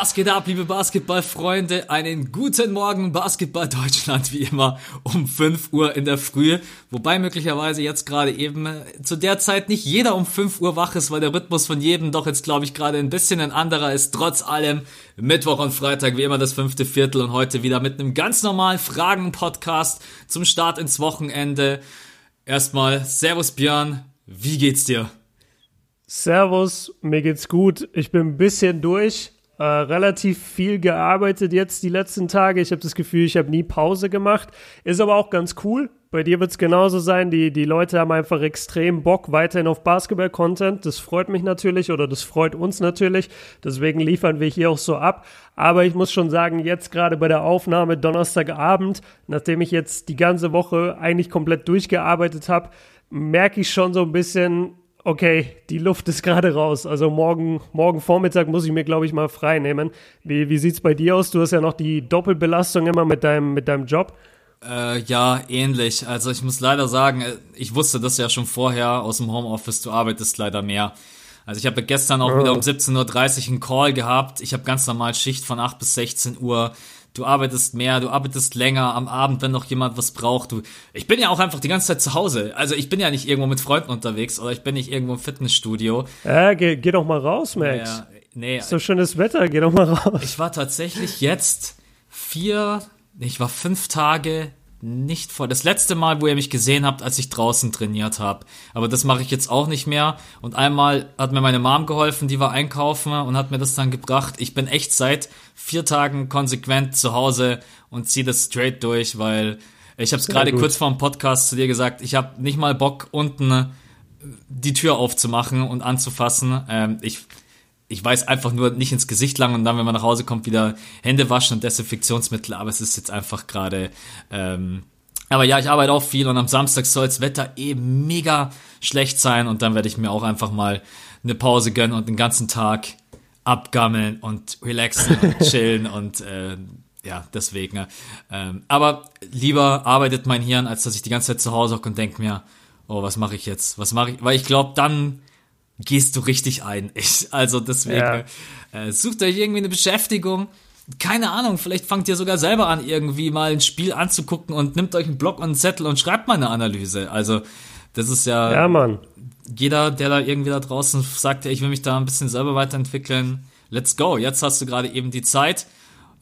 Was geht ab, liebe Basketballfreunde? Einen guten Morgen, Basketball Deutschland, wie immer, um 5 Uhr in der Früh. Wobei möglicherweise jetzt gerade eben äh, zu der Zeit nicht jeder um 5 Uhr wach ist, weil der Rhythmus von jedem doch jetzt, glaube ich, gerade ein bisschen ein anderer ist. Trotz allem Mittwoch und Freitag, wie immer, das fünfte Viertel und heute wieder mit einem ganz normalen Fragen-Podcast zum Start ins Wochenende. Erstmal, Servus Björn, wie geht's dir? Servus, mir geht's gut. Ich bin ein bisschen durch äh, relativ viel gearbeitet jetzt die letzten Tage. Ich habe das Gefühl, ich habe nie Pause gemacht. Ist aber auch ganz cool. Bei dir wird es genauso sein. Die, die Leute haben einfach extrem Bock weiterhin auf Basketball-Content. Das freut mich natürlich oder das freut uns natürlich. Deswegen liefern wir hier auch so ab. Aber ich muss schon sagen, jetzt gerade bei der Aufnahme Donnerstagabend, nachdem ich jetzt die ganze Woche eigentlich komplett durchgearbeitet habe, merke ich schon so ein bisschen, okay, die Luft ist gerade raus. Also morgen, morgen Vormittag muss ich mir, glaube ich, mal frei nehmen. Wie, wie sieht es bei dir aus? Du hast ja noch die Doppelbelastung immer mit deinem, mit deinem Job. Äh, ja, ähnlich. Also ich muss leider sagen, äh, ich wusste das ja schon vorher aus dem Homeoffice, du arbeitest leider mehr. Also ich habe gestern auch oh. wieder um 17.30 Uhr einen Call gehabt. Ich habe ganz normal Schicht von 8 bis 16 Uhr du arbeitest mehr, du arbeitest länger am Abend, wenn noch jemand was braucht. Du, ich bin ja auch einfach die ganze Zeit zu Hause. Also ich bin ja nicht irgendwo mit Freunden unterwegs oder ich bin nicht irgendwo im Fitnessstudio. Ja, geh, geh doch mal raus, Max. Ja, nee. Ist so schönes Wetter, geh doch mal raus. Ich war tatsächlich jetzt vier, ich war fünf Tage nicht vor. Das letzte Mal, wo ihr mich gesehen habt, als ich draußen trainiert habe. Aber das mache ich jetzt auch nicht mehr. Und einmal hat mir meine Mom geholfen, die war einkaufen und hat mir das dann gebracht. Ich bin echt seit vier Tagen konsequent zu Hause und ziehe das straight durch, weil ich habe es gerade kurz vor dem Podcast zu dir gesagt, ich habe nicht mal Bock, unten die Tür aufzumachen und anzufassen. Ähm, ich ich weiß einfach nur nicht ins Gesicht lang und dann, wenn man nach Hause kommt, wieder Hände waschen und Desinfektionsmittel. Aber es ist jetzt einfach gerade. Ähm, aber ja, ich arbeite auch viel und am Samstag soll das Wetter eh mega schlecht sein und dann werde ich mir auch einfach mal eine Pause gönnen und den ganzen Tag abgammeln und relaxen und chillen und äh, ja, deswegen. Ähm, aber lieber arbeitet mein Hirn, als dass ich die ganze Zeit zu Hause hocke und denke mir, oh, was mache ich jetzt? Was mache ich? Weil ich glaube, dann gehst du richtig ein. Ich, also deswegen, ja. äh, sucht euch irgendwie eine Beschäftigung. Keine Ahnung, vielleicht fangt ihr sogar selber an, irgendwie mal ein Spiel anzugucken und nimmt euch einen Block und einen Zettel und schreibt mal eine Analyse. Also, das ist ja. Ja, Mann. Jeder, der da irgendwie da draußen sagt, ich will mich da ein bisschen selber weiterentwickeln, let's go. Jetzt hast du gerade eben die Zeit.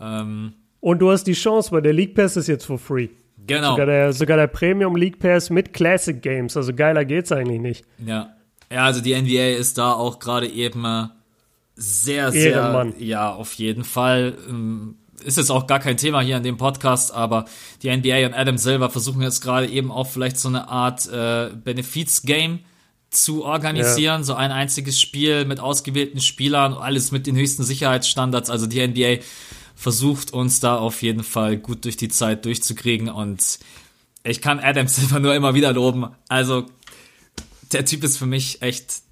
Ähm, und du hast die Chance, weil der League Pass ist jetzt for free. Genau. Sogar der, sogar der Premium League Pass mit Classic Games. Also geiler geht's eigentlich nicht. Ja. Ja, also die NBA ist da auch gerade eben äh, sehr, sehr, Ehrenmann. ja, auf jeden Fall. Ähm, ist jetzt auch gar kein Thema hier in dem Podcast, aber die NBA und Adam Silver versuchen jetzt gerade eben auch vielleicht so eine Art äh, Benefiz-Game zu organisieren, ja. so ein einziges Spiel mit ausgewählten Spielern, alles mit den höchsten Sicherheitsstandards. Also die NBA versucht uns da auf jeden Fall gut durch die Zeit durchzukriegen und ich kann Adam Silver nur immer wieder loben. Also der Typ ist für mich echt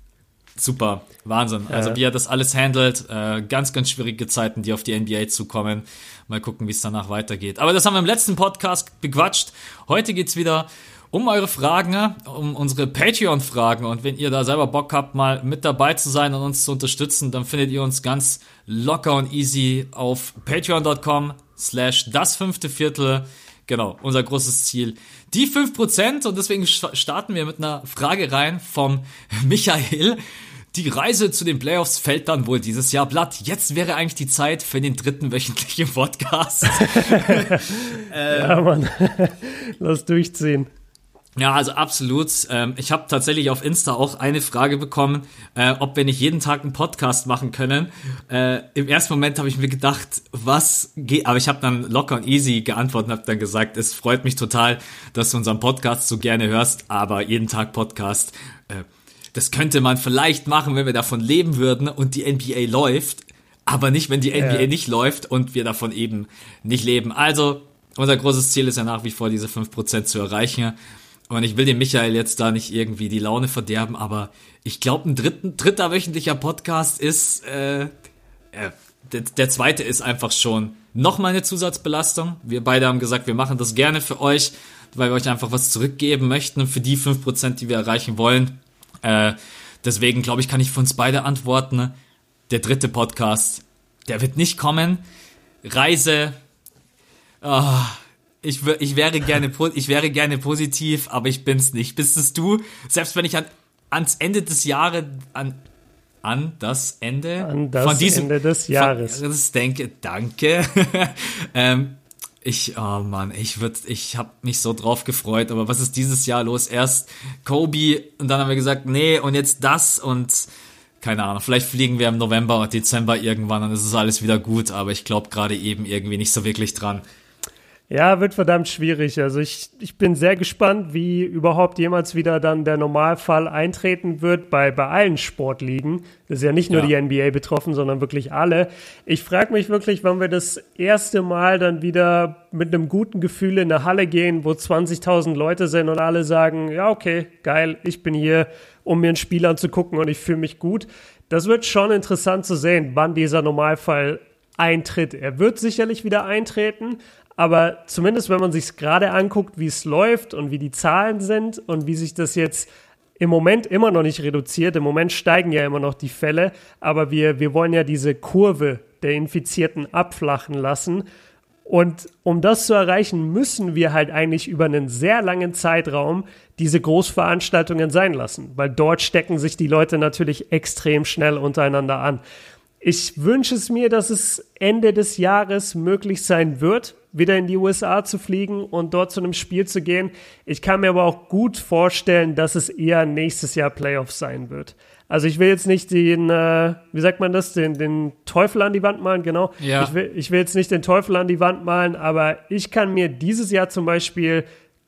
super. Wahnsinn. Ja. Also wie er das alles handelt, äh, ganz, ganz schwierige Zeiten, die auf die NBA zukommen. Mal gucken, wie es danach weitergeht. Aber das haben wir im letzten Podcast bequatscht. Heute geht's wieder um eure Fragen, um unsere Patreon-Fragen. Und wenn ihr da selber Bock habt, mal mit dabei zu sein und uns zu unterstützen, dann findet ihr uns ganz locker und easy auf patreon.com slash das fünfte Viertel. Genau, unser großes Ziel. Die 5% und deswegen starten wir mit einer Frage rein vom Michael. Die Reise zu den Playoffs fällt dann wohl dieses Jahr platt. Jetzt wäre eigentlich die Zeit für den dritten wöchentlichen Podcast. ähm, ja, Mann. Lass durchziehen. Ja, also absolut. Ähm, ich habe tatsächlich auf Insta auch eine Frage bekommen, äh, ob wir nicht jeden Tag einen Podcast machen können. Äh, Im ersten Moment habe ich mir gedacht, was geht, aber ich habe dann locker und easy geantwortet und habe dann gesagt, es freut mich total, dass du unseren Podcast so gerne hörst, aber jeden Tag Podcast, äh, das könnte man vielleicht machen, wenn wir davon leben würden und die NBA läuft, aber nicht, wenn die NBA ja. nicht läuft und wir davon eben nicht leben. Also, unser großes Ziel ist ja nach wie vor, diese 5% zu erreichen. Und ich will dem Michael jetzt da nicht irgendwie die Laune verderben, aber ich glaube, ein dritten, dritter wöchentlicher Podcast ist, äh, äh, der, der zweite ist einfach schon nochmal eine Zusatzbelastung. Wir beide haben gesagt, wir machen das gerne für euch, weil wir euch einfach was zurückgeben möchten für die fünf Prozent, die wir erreichen wollen. Äh, deswegen glaube ich, kann ich für uns beide antworten. Der dritte Podcast der wird nicht kommen. Reise, oh, ich, ich, wäre gerne, ich wäre gerne positiv, aber ich bin's nicht. Bist es du? Selbst wenn ich an, ans Ende des Jahres, an, an das Ende an das von diesem, Ende des Jahres. Von, das denke, danke. ähm, ich, oh Mann, ich würde, ich habe mich so drauf gefreut, aber was ist dieses Jahr los? Erst Kobe und dann haben wir gesagt, nee, und jetzt das und keine Ahnung, vielleicht fliegen wir im November oder Dezember irgendwann und es ist alles wieder gut, aber ich glaube gerade eben irgendwie nicht so wirklich dran. Ja, wird verdammt schwierig. Also ich, ich bin sehr gespannt, wie überhaupt jemals wieder dann der Normalfall eintreten wird bei, bei allen Sportligen. Das ist ja nicht nur ja. die NBA betroffen, sondern wirklich alle. Ich frage mich wirklich, wann wir das erste Mal dann wieder mit einem guten Gefühl in eine Halle gehen, wo 20.000 Leute sind und alle sagen, ja, okay, geil, ich bin hier, um mir ein Spiel anzugucken und ich fühle mich gut. Das wird schon interessant zu sehen, wann dieser Normalfall eintritt. Er wird sicherlich wieder eintreten, aber zumindest, wenn man sich gerade anguckt, wie es läuft und wie die Zahlen sind und wie sich das jetzt im Moment immer noch nicht reduziert. Im Moment steigen ja immer noch die Fälle, aber wir, wir wollen ja diese Kurve der Infizierten abflachen lassen. Und um das zu erreichen, müssen wir halt eigentlich über einen sehr langen Zeitraum diese Großveranstaltungen sein lassen, weil dort stecken sich die Leute natürlich extrem schnell untereinander an. Ich wünsche es mir, dass es Ende des Jahres möglich sein wird, wieder in die USA zu fliegen und dort zu einem Spiel zu gehen. Ich kann mir aber auch gut vorstellen, dass es eher nächstes Jahr Playoffs sein wird. Also ich will jetzt nicht den, äh, wie sagt man das, den, den Teufel an die Wand malen, genau. Ja. Ich, will, ich will jetzt nicht den Teufel an die Wand malen, aber ich kann mir dieses Jahr zum Beispiel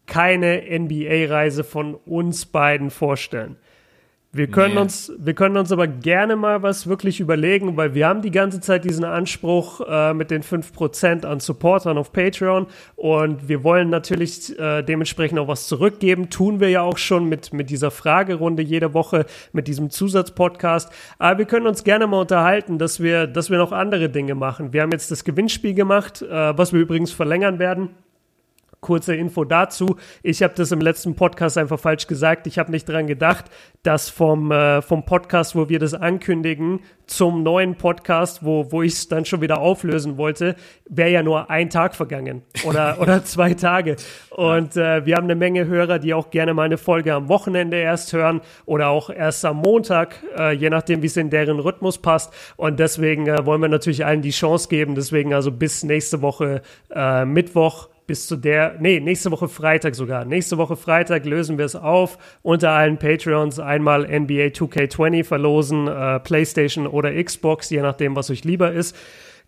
keine NBA-Reise von uns beiden vorstellen. Wir können, nee. uns, wir können uns aber gerne mal was wirklich überlegen, weil wir haben die ganze Zeit diesen Anspruch äh, mit den 5% an Supportern auf Patreon und wir wollen natürlich äh, dementsprechend auch was zurückgeben. Tun wir ja auch schon mit, mit dieser Fragerunde jede Woche, mit diesem Zusatzpodcast. Aber wir können uns gerne mal unterhalten, dass wir, dass wir noch andere Dinge machen. Wir haben jetzt das Gewinnspiel gemacht, äh, was wir übrigens verlängern werden kurze Info dazu. Ich habe das im letzten Podcast einfach falsch gesagt. Ich habe nicht daran gedacht, dass vom, äh, vom Podcast, wo wir das ankündigen, zum neuen Podcast, wo, wo ich es dann schon wieder auflösen wollte, wäre ja nur ein Tag vergangen oder, oder zwei Tage. Und äh, wir haben eine Menge Hörer, die auch gerne mal eine Folge am Wochenende erst hören oder auch erst am Montag, äh, je nachdem, wie es in deren Rhythmus passt. Und deswegen äh, wollen wir natürlich allen die Chance geben. Deswegen also bis nächste Woche äh, Mittwoch bis zu der, nee, nächste Woche Freitag sogar. Nächste Woche Freitag lösen wir es auf unter allen Patreons. Einmal NBA 2K20 verlosen, äh, PlayStation oder Xbox, je nachdem, was euch lieber ist.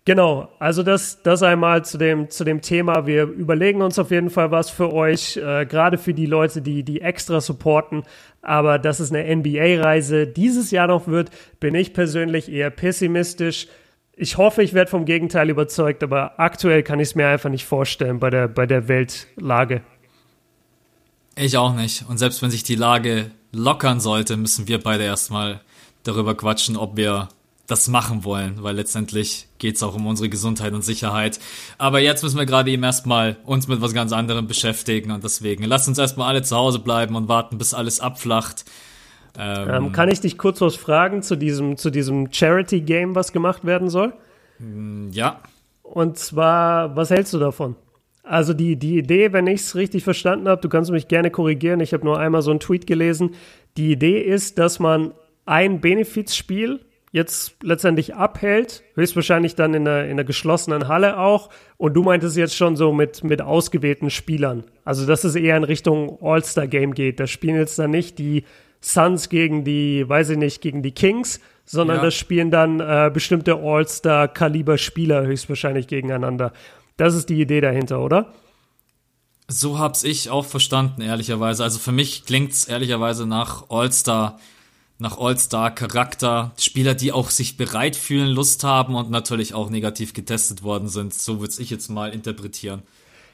Genau, also das, das einmal zu dem, zu dem Thema. Wir überlegen uns auf jeden Fall was für euch, äh, gerade für die Leute, die, die extra supporten. Aber dass es eine NBA-Reise dieses Jahr noch wird, bin ich persönlich eher pessimistisch ich hoffe, ich werde vom Gegenteil überzeugt, aber aktuell kann ich es mir einfach nicht vorstellen bei der, bei der Weltlage. Ich auch nicht. Und selbst wenn sich die Lage lockern sollte, müssen wir beide erstmal darüber quatschen, ob wir das machen wollen, weil letztendlich geht es auch um unsere Gesundheit und Sicherheit. Aber jetzt müssen wir gerade eben erstmal uns mit was ganz anderem beschäftigen und deswegen lasst uns erstmal alle zu Hause bleiben und warten, bis alles abflacht. Ähm, ähm, kann ich dich kurz was fragen zu diesem, zu diesem Charity-Game, was gemacht werden soll? Mm, ja. Und zwar, was hältst du davon? Also die, die Idee, wenn ich es richtig verstanden habe, du kannst mich gerne korrigieren, ich habe nur einmal so einen Tweet gelesen. Die Idee ist, dass man ein Benefizspiel jetzt letztendlich abhält, höchstwahrscheinlich dann in einer, in einer geschlossenen Halle auch. Und du meintest jetzt schon so mit, mit ausgewählten Spielern. Also dass es eher in Richtung All-Star-Game geht. Da spielen jetzt dann nicht die Suns gegen die, weiß ich nicht, gegen die Kings, sondern ja. das spielen dann äh, bestimmte All-Star-Kaliber-Spieler höchstwahrscheinlich gegeneinander. Das ist die Idee dahinter, oder? So hab's ich auch verstanden, ehrlicherweise. Also für mich klingt's ehrlicherweise nach All-Star, nach All-Star-Charakter. Spieler, die auch sich bereit fühlen, Lust haben und natürlich auch negativ getestet worden sind. So würde ich jetzt mal interpretieren.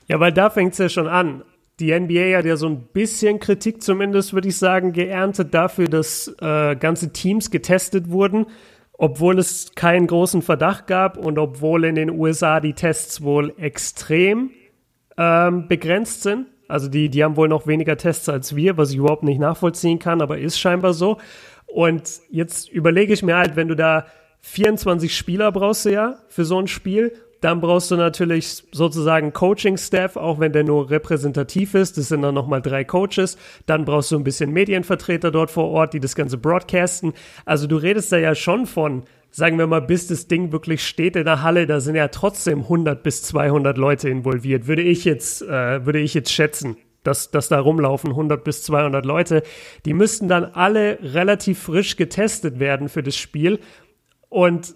Ja, weil da fängt's ja schon an die NBA hat ja so ein bisschen Kritik zumindest, würde ich sagen, geerntet dafür, dass äh, ganze Teams getestet wurden, obwohl es keinen großen Verdacht gab und obwohl in den USA die Tests wohl extrem ähm, begrenzt sind. Also die, die haben wohl noch weniger Tests als wir, was ich überhaupt nicht nachvollziehen kann, aber ist scheinbar so. Und jetzt überlege ich mir halt, wenn du da 24 Spieler brauchst du ja für so ein Spiel. Dann brauchst du natürlich sozusagen Coaching-Staff, auch wenn der nur repräsentativ ist. Das sind dann nochmal drei Coaches. Dann brauchst du ein bisschen Medienvertreter dort vor Ort, die das Ganze broadcasten. Also du redest da ja schon von, sagen wir mal, bis das Ding wirklich steht in der Halle, da sind ja trotzdem 100 bis 200 Leute involviert, würde ich jetzt, äh, würde ich jetzt schätzen dass, dass da rumlaufen, 100 bis 200 Leute. Die müssten dann alle relativ frisch getestet werden für das Spiel. Und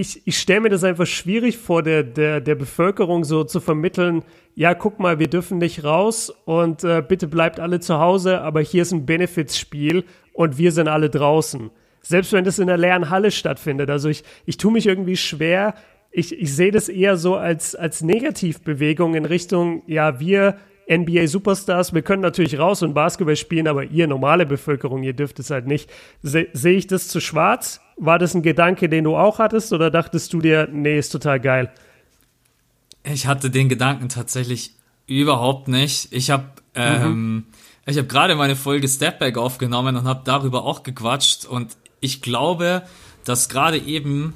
ich, ich stelle mir das einfach schwierig vor, der, der, der Bevölkerung so zu vermitteln, ja, guck mal, wir dürfen nicht raus und äh, bitte bleibt alle zu Hause, aber hier ist ein Benefits-Spiel und wir sind alle draußen. Selbst wenn das in der leeren Halle stattfindet. Also ich, ich tue mich irgendwie schwer. Ich, ich sehe das eher so als, als Negativbewegung in Richtung, ja, wir NBA-Superstars, wir können natürlich raus und Basketball spielen, aber ihr normale Bevölkerung, ihr dürft es halt nicht. Se Sehe ich das zu schwarz? War das ein Gedanke, den du auch hattest oder dachtest du dir, nee, ist total geil? Ich hatte den Gedanken tatsächlich überhaupt nicht. Ich habe ähm, mhm. ich habe gerade meine Folge Stepback aufgenommen und habe darüber auch gequatscht und ich glaube, dass gerade eben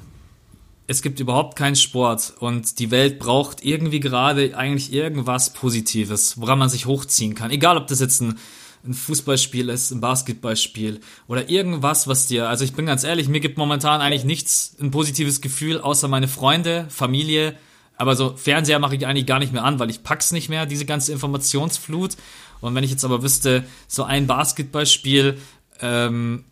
es gibt überhaupt keinen Sport und die Welt braucht irgendwie gerade eigentlich irgendwas Positives, woran man sich hochziehen kann. Egal, ob das jetzt ein, ein Fußballspiel ist, ein Basketballspiel oder irgendwas, was dir, also ich bin ganz ehrlich, mir gibt momentan eigentlich nichts ein positives Gefühl, außer meine Freunde, Familie, aber so Fernseher mache ich eigentlich gar nicht mehr an, weil ich pack's nicht mehr, diese ganze Informationsflut. Und wenn ich jetzt aber wüsste, so ein Basketballspiel, ähm,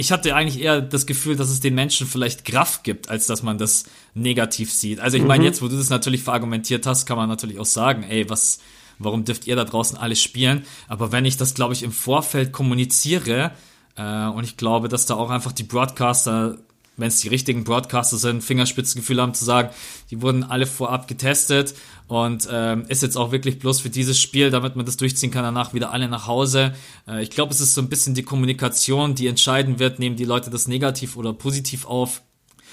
ich hatte eigentlich eher das Gefühl, dass es den Menschen vielleicht Kraft gibt, als dass man das negativ sieht. Also ich meine, mhm. jetzt, wo du das natürlich verargumentiert hast, kann man natürlich auch sagen, ey, was, warum dürft ihr da draußen alles spielen? Aber wenn ich das, glaube ich, im Vorfeld kommuniziere, äh, und ich glaube, dass da auch einfach die Broadcaster wenn es die richtigen Broadcaster sind, Fingerspitzengefühl haben zu sagen, die wurden alle vorab getestet und ähm, ist jetzt auch wirklich bloß für dieses Spiel, damit man das durchziehen kann, danach wieder alle nach Hause. Äh, ich glaube, es ist so ein bisschen die Kommunikation, die entscheiden wird, nehmen die Leute das negativ oder positiv auf.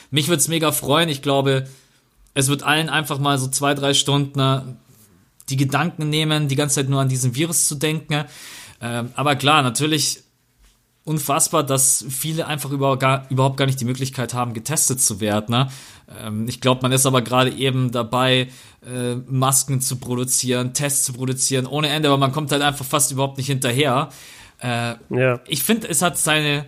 Mich würde es mega freuen. Ich glaube, es wird allen einfach mal so zwei, drei Stunden äh, die Gedanken nehmen, die ganze Zeit nur an diesen Virus zu denken. Ähm, aber klar, natürlich unfassbar, dass viele einfach über, gar, überhaupt gar nicht die Möglichkeit haben, getestet zu werden. Ne? Ähm, ich glaube, man ist aber gerade eben dabei, äh, Masken zu produzieren, Tests zu produzieren, ohne Ende, aber man kommt halt einfach fast überhaupt nicht hinterher. Äh, ja. Ich finde, es hat seine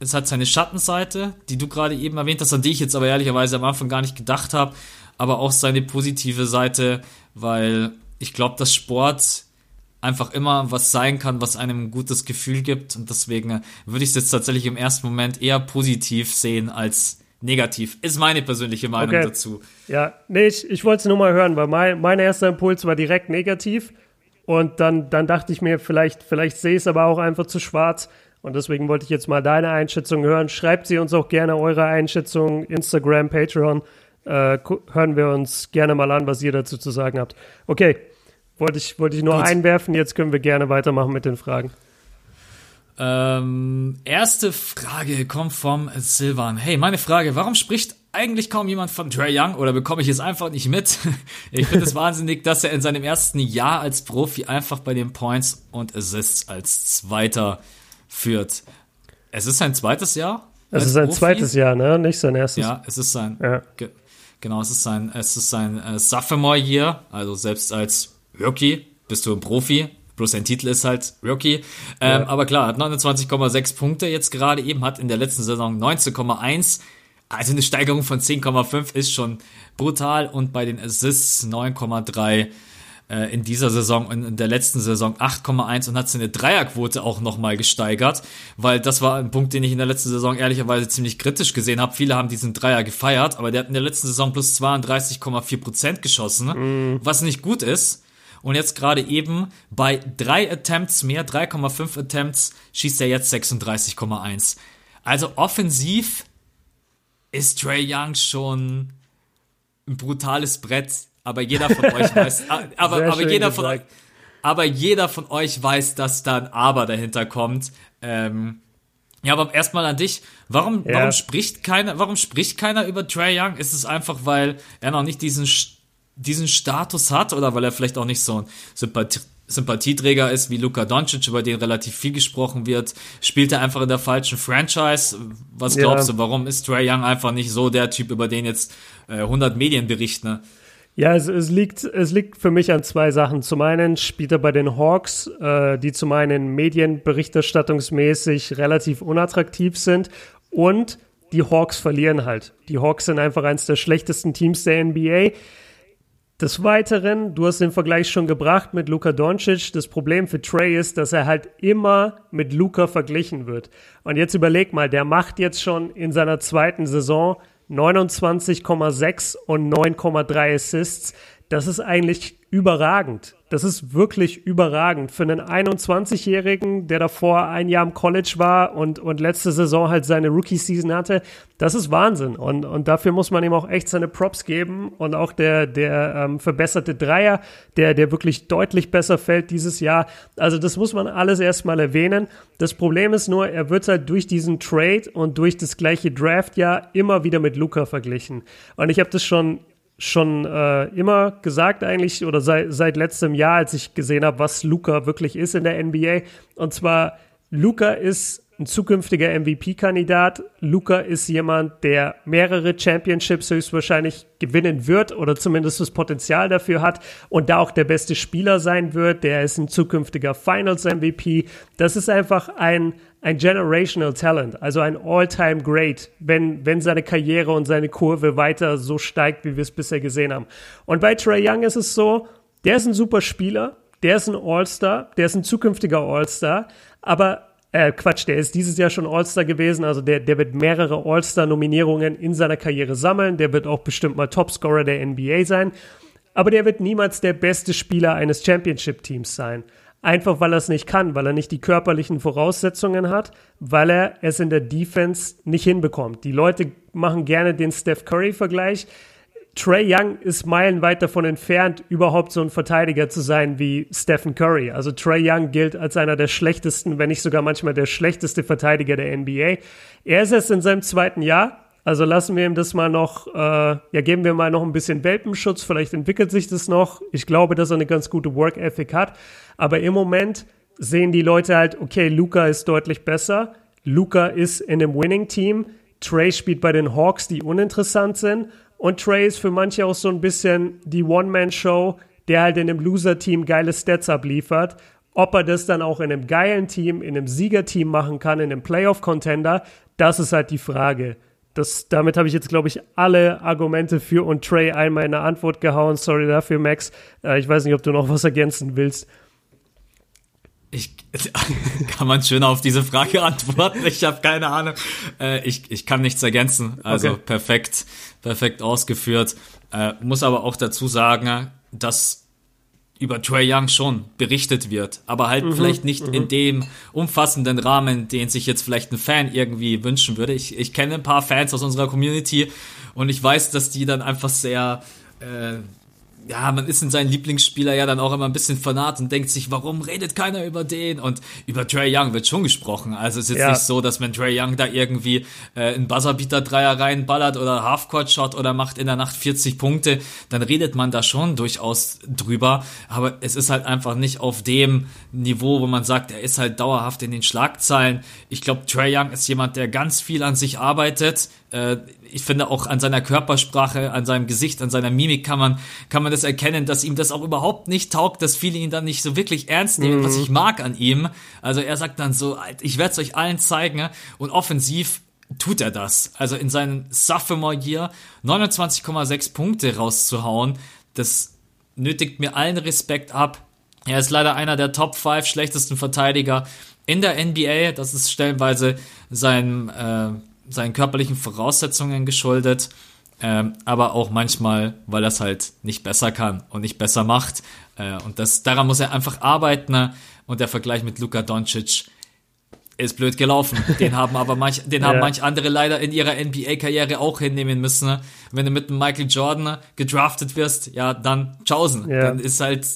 es hat seine Schattenseite, die du gerade eben erwähnt hast, an die ich jetzt aber ehrlicherweise am Anfang gar nicht gedacht habe, aber auch seine positive Seite, weil ich glaube, dass Sport einfach immer was sein kann, was einem ein gutes Gefühl gibt. Und deswegen äh, würde ich es jetzt tatsächlich im ersten Moment eher positiv sehen als negativ. Ist meine persönliche Meinung okay. dazu. Ja, nee, ich, ich wollte es nur mal hören, weil mein, mein erster Impuls war direkt negativ. Und dann, dann dachte ich mir, vielleicht, vielleicht sehe ich es aber auch einfach zu schwarz. Und deswegen wollte ich jetzt mal deine Einschätzung hören. Schreibt sie uns auch gerne eure Einschätzung, Instagram, Patreon. Äh, hören wir uns gerne mal an, was ihr dazu zu sagen habt. Okay, wollte ich, wollte ich nur Gut. einwerfen, jetzt können wir gerne weitermachen mit den Fragen. Ähm, erste Frage kommt vom Silvan. Hey, meine Frage, warum spricht eigentlich kaum jemand von Trey Young oder bekomme ich es einfach nicht mit? ich finde es wahnsinnig, dass er in seinem ersten Jahr als Profi einfach bei den Points und Assists als Zweiter führt. Es ist sein zweites Jahr? Es ist sein Profi? zweites Jahr, ne? Nicht sein erstes. Ja, es ist sein. Ja. Ge genau, es ist sein, es ist sein äh, Sophomore Year, also selbst als Rookie, bist du ein Profi, bloß sein Titel ist halt Rookie. Ähm, ja. Aber klar, hat 29,6 Punkte jetzt gerade eben, hat in der letzten Saison 19,1. Also eine Steigerung von 10,5 ist schon brutal und bei den Assists 9,3 äh, in dieser Saison und in der letzten Saison 8,1 und hat seine Dreierquote auch nochmal gesteigert, weil das war ein Punkt, den ich in der letzten Saison ehrlicherweise ziemlich kritisch gesehen habe. Viele haben diesen Dreier gefeiert, aber der hat in der letzten Saison plus 32,4 Prozent geschossen, mhm. was nicht gut ist. Und jetzt gerade eben bei drei Attempts mehr, 3,5 Attempts, schießt er jetzt 36,1. Also offensiv ist Trey Young schon ein brutales Brett, aber jeder von euch weiß, aber, aber jeder von euch, aber jeder von euch weiß, dass da ein Aber dahinter kommt. Ähm, ja, aber erstmal an dich. Warum, ja. warum spricht keiner, warum spricht keiner über Trey Young? Ist es einfach, weil er noch nicht diesen diesen Status hat oder weil er vielleicht auch nicht so ein Sympathieträger ist wie Luka Doncic, über den relativ viel gesprochen wird, spielt er einfach in der falschen Franchise. Was glaubst ja. du, warum ist Trey Young einfach nicht so der Typ, über den jetzt äh, 100 Medien berichten? Ne? Ja, es, es, liegt, es liegt für mich an zwei Sachen. Zum einen spielt er bei den Hawks, äh, die zum einen medienberichterstattungsmäßig relativ unattraktiv sind und die Hawks verlieren halt. Die Hawks sind einfach eines der schlechtesten Teams der NBA. Des Weiteren, du hast den Vergleich schon gebracht mit Luka Doncic. Das Problem für Trey ist, dass er halt immer mit Luka verglichen wird. Und jetzt überleg mal, der macht jetzt schon in seiner zweiten Saison 29,6 und 9,3 Assists. Das ist eigentlich überragend. Das ist wirklich überragend für einen 21-Jährigen, der davor ein Jahr im College war und, und letzte Saison halt seine Rookie-Season hatte. Das ist Wahnsinn. Und, und dafür muss man ihm auch echt seine Props geben. Und auch der, der ähm, verbesserte Dreier, der, der wirklich deutlich besser fällt dieses Jahr. Also das muss man alles erstmal erwähnen. Das Problem ist nur, er wird halt durch diesen Trade und durch das gleiche Draft-Jahr immer wieder mit Luca verglichen. Und ich habe das schon schon äh, immer gesagt eigentlich oder seit, seit letztem Jahr, als ich gesehen habe, was Luca wirklich ist in der NBA. Und zwar, Luca ist ein zukünftiger MVP-Kandidat. Luca ist jemand, der mehrere Championships höchstwahrscheinlich gewinnen wird oder zumindest das Potenzial dafür hat und da auch der beste Spieler sein wird. Der ist ein zukünftiger Finals-MVP. Das ist einfach ein, ein Generational Talent, also ein All-Time Great, wenn, wenn seine Karriere und seine Kurve weiter so steigt, wie wir es bisher gesehen haben. Und bei Trey Young ist es so, der ist ein super Spieler, der ist ein All-Star, der ist ein zukünftiger All-Star, aber äh, Quatsch, der ist dieses Jahr schon All-Star gewesen, also der, der wird mehrere All-Star-Nominierungen in seiner Karriere sammeln, der wird auch bestimmt mal Topscorer der NBA sein, aber der wird niemals der beste Spieler eines Championship-Teams sein. Einfach weil er es nicht kann, weil er nicht die körperlichen Voraussetzungen hat, weil er es in der Defense nicht hinbekommt. Die Leute machen gerne den Steph Curry-Vergleich. Trey Young ist meilenweit davon entfernt, überhaupt so ein Verteidiger zu sein wie Stephen Curry. Also Trey Young gilt als einer der schlechtesten, wenn nicht sogar manchmal der schlechteste Verteidiger der NBA. Er ist erst in seinem zweiten Jahr, also lassen wir ihm das mal noch, äh, ja, geben wir mal noch ein bisschen Welpenschutz, vielleicht entwickelt sich das noch. Ich glaube, dass er eine ganz gute Work Ethic hat. Aber im Moment sehen die Leute halt, okay, Luca ist deutlich besser. Luca ist in einem Winning-Team. Trey spielt bei den Hawks, die uninteressant sind. Und Trey ist für manche auch so ein bisschen die One-Man-Show, der halt in einem Loser-Team geile Stats abliefert. Ob er das dann auch in einem geilen Team, in einem Siegerteam machen kann, in einem Playoff-Contender, das ist halt die Frage. Das, damit habe ich jetzt, glaube ich, alle Argumente für und Trey einmal in der Antwort gehauen. Sorry dafür, Max. Äh, ich weiß nicht, ob du noch was ergänzen willst. Ich, kann man schön auf diese Frage antworten? Ich habe keine Ahnung. Äh, ich, ich kann nichts ergänzen. Also okay. perfekt, perfekt ausgeführt. Äh, muss aber auch dazu sagen, dass über Trey Young schon berichtet wird, aber halt mhm, vielleicht nicht mhm. in dem umfassenden Rahmen, den sich jetzt vielleicht ein Fan irgendwie wünschen würde. Ich, ich kenne ein paar Fans aus unserer Community und ich weiß, dass die dann einfach sehr äh, ja, man ist in seinen Lieblingsspieler ja dann auch immer ein bisschen fanat und denkt sich, warum redet keiner über den? Und über Trey Young wird schon gesprochen. Also es ist jetzt ja. nicht so, dass wenn Trey Young da irgendwie äh, einen Buzzerbeater-Dreier reinballert oder Halfcourt-Shot oder macht in der Nacht 40 Punkte, dann redet man da schon durchaus drüber. Aber es ist halt einfach nicht auf dem Niveau, wo man sagt, er ist halt dauerhaft in den Schlagzeilen. Ich glaube, Trey Young ist jemand, der ganz viel an sich arbeitet, äh, ich finde auch an seiner Körpersprache, an seinem Gesicht, an seiner Mimik kann man, kann man das erkennen, dass ihm das auch überhaupt nicht taugt, dass viele ihn dann nicht so wirklich ernst nehmen, mhm. was ich mag an ihm. Also er sagt dann so, ich werde es euch allen zeigen und offensiv tut er das. Also in seinem Sophomore Year 29,6 Punkte rauszuhauen, das nötigt mir allen Respekt ab. Er ist leider einer der Top 5 schlechtesten Verteidiger in der NBA. Das ist stellenweise sein äh, seinen körperlichen Voraussetzungen geschuldet, ähm, aber auch manchmal, weil er es halt nicht besser kann und nicht besser macht. Äh, und das, daran muss er einfach arbeiten. Ne? Und der Vergleich mit Luka Doncic ist blöd gelaufen. Den haben aber manch, den ja. haben manch andere leider in ihrer NBA-Karriere auch hinnehmen müssen. Ne? Wenn du mit einem Michael Jordan gedraftet wirst, ja, dann tschaußen. Ja. Dann ist halt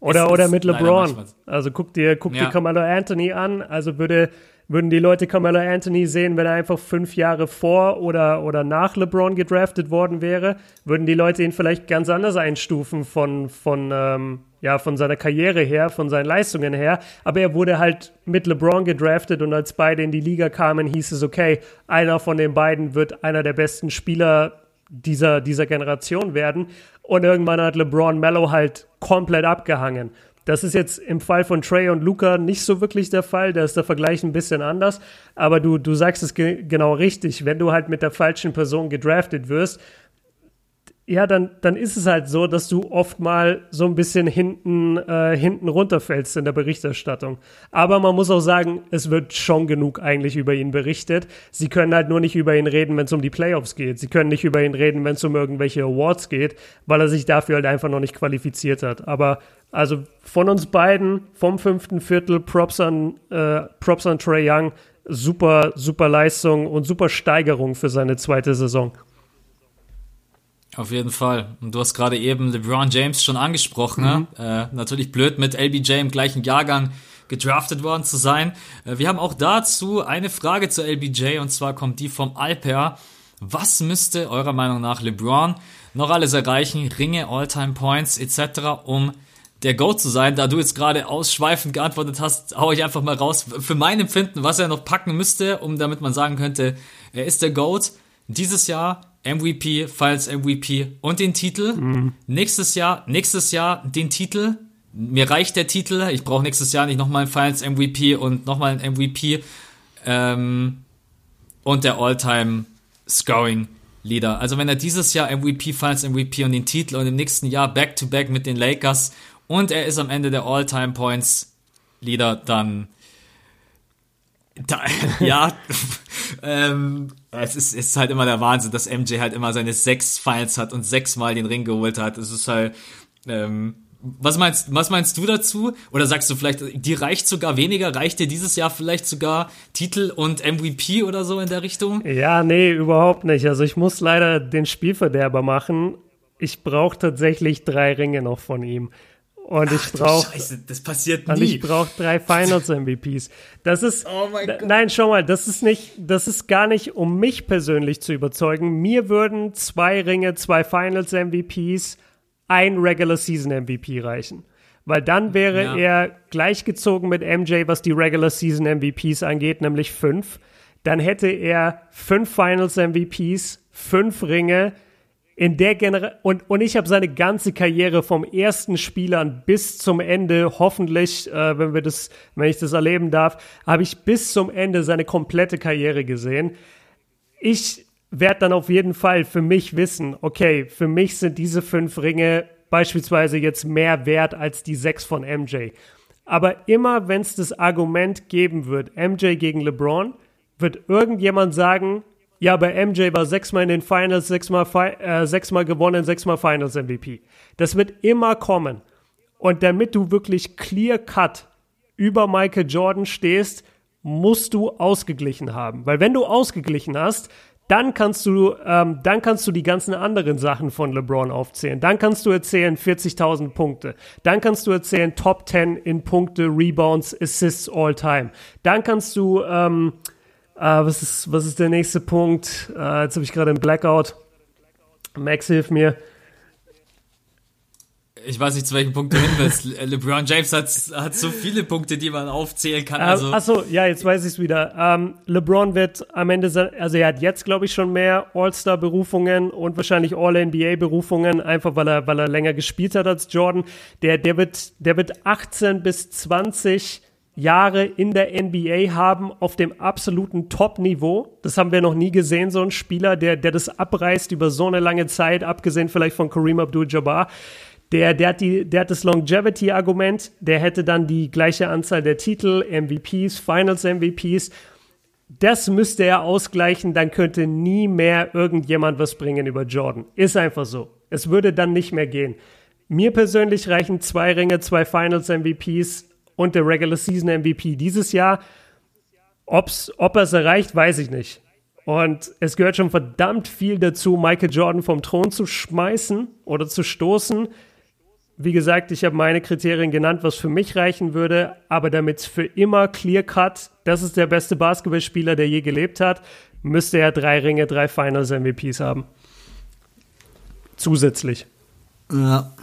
oder, oder mit LeBron. Also guck dir, guck ja. dir Carmelo Anthony an. Also würde würden die Leute Carmelo Anthony sehen, wenn er einfach fünf Jahre vor oder, oder nach LeBron gedraftet worden wäre? Würden die Leute ihn vielleicht ganz anders einstufen von, von, ähm, ja, von seiner Karriere her, von seinen Leistungen her. Aber er wurde halt mit LeBron gedraftet und als beide in die Liga kamen, hieß es, okay, einer von den beiden wird einer der besten Spieler dieser, dieser Generation werden. Und irgendwann hat LeBron Mello halt komplett abgehangen. Das ist jetzt im Fall von Trey und Luca nicht so wirklich der Fall. Da ist der Vergleich ein bisschen anders. Aber du, du sagst es ge genau richtig. Wenn du halt mit der falschen Person gedraftet wirst, ja, dann, dann ist es halt so, dass du oft mal so ein bisschen hinten, äh, hinten runterfällst in der Berichterstattung. Aber man muss auch sagen, es wird schon genug eigentlich über ihn berichtet. Sie können halt nur nicht über ihn reden, wenn es um die Playoffs geht. Sie können nicht über ihn reden, wenn es um irgendwelche Awards geht, weil er sich dafür halt einfach noch nicht qualifiziert hat. Aber also von uns beiden, vom fünften Viertel, Props an, äh, Props an Trey Young, super, super Leistung und super Steigerung für seine zweite Saison. Auf jeden Fall. Und du hast gerade eben LeBron James schon angesprochen. Ne? Mhm. Äh, natürlich blöd mit LBJ im gleichen Jahrgang gedraftet worden zu sein. Äh, wir haben auch dazu eine Frage zu LBJ und zwar kommt die vom Alper. Was müsste eurer Meinung nach LeBron noch alles erreichen? Ringe, All-Time Points etc., um der Goat zu sein. Da du jetzt gerade ausschweifend geantwortet hast, hau ich einfach mal raus. Für mein Empfinden, was er noch packen müsste, um damit man sagen könnte, er ist der Goat. Dieses Jahr MVP, Finals MVP und den Titel. Mhm. Nächstes Jahr, nächstes Jahr den Titel. Mir reicht der Titel. Ich brauche nächstes Jahr nicht nochmal ein Finals MVP und nochmal ein MVP. Ähm, und der All-Time Scoring Leader. Also wenn er dieses Jahr MVP, Finals MVP und den Titel und im nächsten Jahr Back-to-Back -back mit den Lakers und er ist am Ende der All-Time Points Leader, dann da, ja, ähm, es ist, es ist halt immer der Wahnsinn, dass MJ halt immer seine sechs Finals hat und sechsmal den Ring geholt hat. Es ist halt, ähm, was meinst, was meinst du dazu? Oder sagst du vielleicht, dir reicht sogar weniger? Reicht dir dieses Jahr vielleicht sogar Titel und MVP oder so in der Richtung? Ja, nee, überhaupt nicht. Also ich muss leider den Spielverderber machen. Ich brauche tatsächlich drei Ringe noch von ihm. Und ich brauche. Das passiert nie. Und ich brauche drei Finals MVPs. Das ist. Oh mein Gott. Nein, schau mal, das ist nicht, das ist gar nicht, um mich persönlich zu überzeugen. Mir würden zwei Ringe, zwei Finals MVPs, ein Regular Season MVP reichen. Weil dann wäre ja. er gleichgezogen mit MJ, was die Regular Season MVPs angeht, nämlich fünf. Dann hätte er fünf Finals MVPs, fünf Ringe, in der Generation und, und ich habe seine ganze Karriere vom ersten Spielern bis zum Ende, hoffentlich, äh, wenn wir das, wenn ich das erleben darf, habe ich bis zum Ende seine komplette Karriere gesehen. Ich werde dann auf jeden Fall für mich wissen, okay, für mich sind diese fünf Ringe beispielsweise jetzt mehr wert als die sechs von MJ. Aber immer wenn es das Argument geben wird, MJ gegen LeBron, wird irgendjemand sagen, ja, bei MJ war sechsmal in den Finals, sechsmal, äh, sechsmal gewonnen, sechsmal Finals MVP. Das wird immer kommen. Und damit du wirklich clear cut über Michael Jordan stehst, musst du ausgeglichen haben. Weil wenn du ausgeglichen hast, dann kannst du, ähm, dann kannst du die ganzen anderen Sachen von LeBron aufzählen. Dann kannst du erzählen 40.000 Punkte. Dann kannst du erzählen Top 10 in Punkte, Rebounds, Assists all time. Dann kannst du ähm, Uh, was, ist, was ist der nächste Punkt? Uh, jetzt habe ich gerade einen Blackout. Max, hilf mir. Ich weiß nicht, zu welchem Punkt du hin willst. LeBron James hat, hat so viele Punkte, die man aufzählen kann. Also. Uh, achso, ja, jetzt weiß ich es wieder. Um, ähm, LeBron wird am Ende, also er hat jetzt, glaube ich, schon mehr All-Star-Berufungen und wahrscheinlich All-NBA-Berufungen, einfach weil er, weil er länger gespielt hat als Jordan. Der, der, wird, der wird 18 bis 20 Jahre in der NBA haben auf dem absoluten Top-Niveau. Das haben wir noch nie gesehen, so ein Spieler, der, der das abreißt über so eine lange Zeit, abgesehen vielleicht von Kareem Abdul-Jabbar. Der, der, hat die, der hat das Longevity-Argument, der hätte dann die gleiche Anzahl der Titel, MVPs, Finals-MVPs. Das müsste er ausgleichen, dann könnte nie mehr irgendjemand was bringen über Jordan. Ist einfach so. Es würde dann nicht mehr gehen. Mir persönlich reichen zwei Ringe, zwei Finals-MVPs und der Regular Season MVP dieses Jahr. Ob's, ob er es erreicht, weiß ich nicht. Und es gehört schon verdammt viel dazu, Michael Jordan vom Thron zu schmeißen oder zu stoßen. Wie gesagt, ich habe meine Kriterien genannt, was für mich reichen würde, aber damit für immer clear cut, das ist der beste Basketballspieler, der je gelebt hat, müsste er drei Ringe, drei Finals MVPs haben. Zusätzlich. Ja.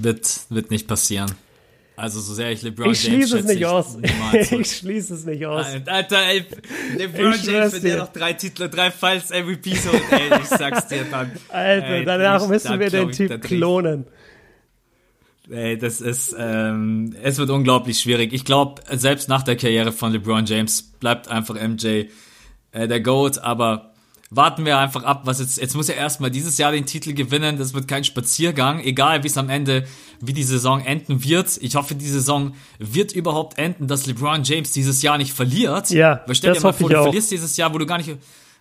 wird, wird nicht passieren. Also so sehr ich LeBron ich James schließe es nicht ich aus. ich schließe es nicht aus. Alter, ey, LeBron Ich James, wenn der noch drei Titel, drei Finals MVPs holt, ey, ich sag's dir dann. Alter, ey, danach ich- müssen dann wir den Typ klonen. Ey, das ist, ähm, es wird unglaublich schwierig. Ich glaube, selbst nach der Karriere von LeBron James bleibt einfach MJ äh, der GOAT, aber warten wir einfach ab, was jetzt, jetzt muss er erstmal dieses Jahr den Titel gewinnen, das wird kein Spaziergang, egal wie es am Ende, wie die Saison enden wird. Ich hoffe, die Saison wird überhaupt enden, dass LeBron James dieses Jahr nicht verliert. Ja, Weil stell das dir mal vor, du auch. verlierst dieses Jahr, wo du gar nicht,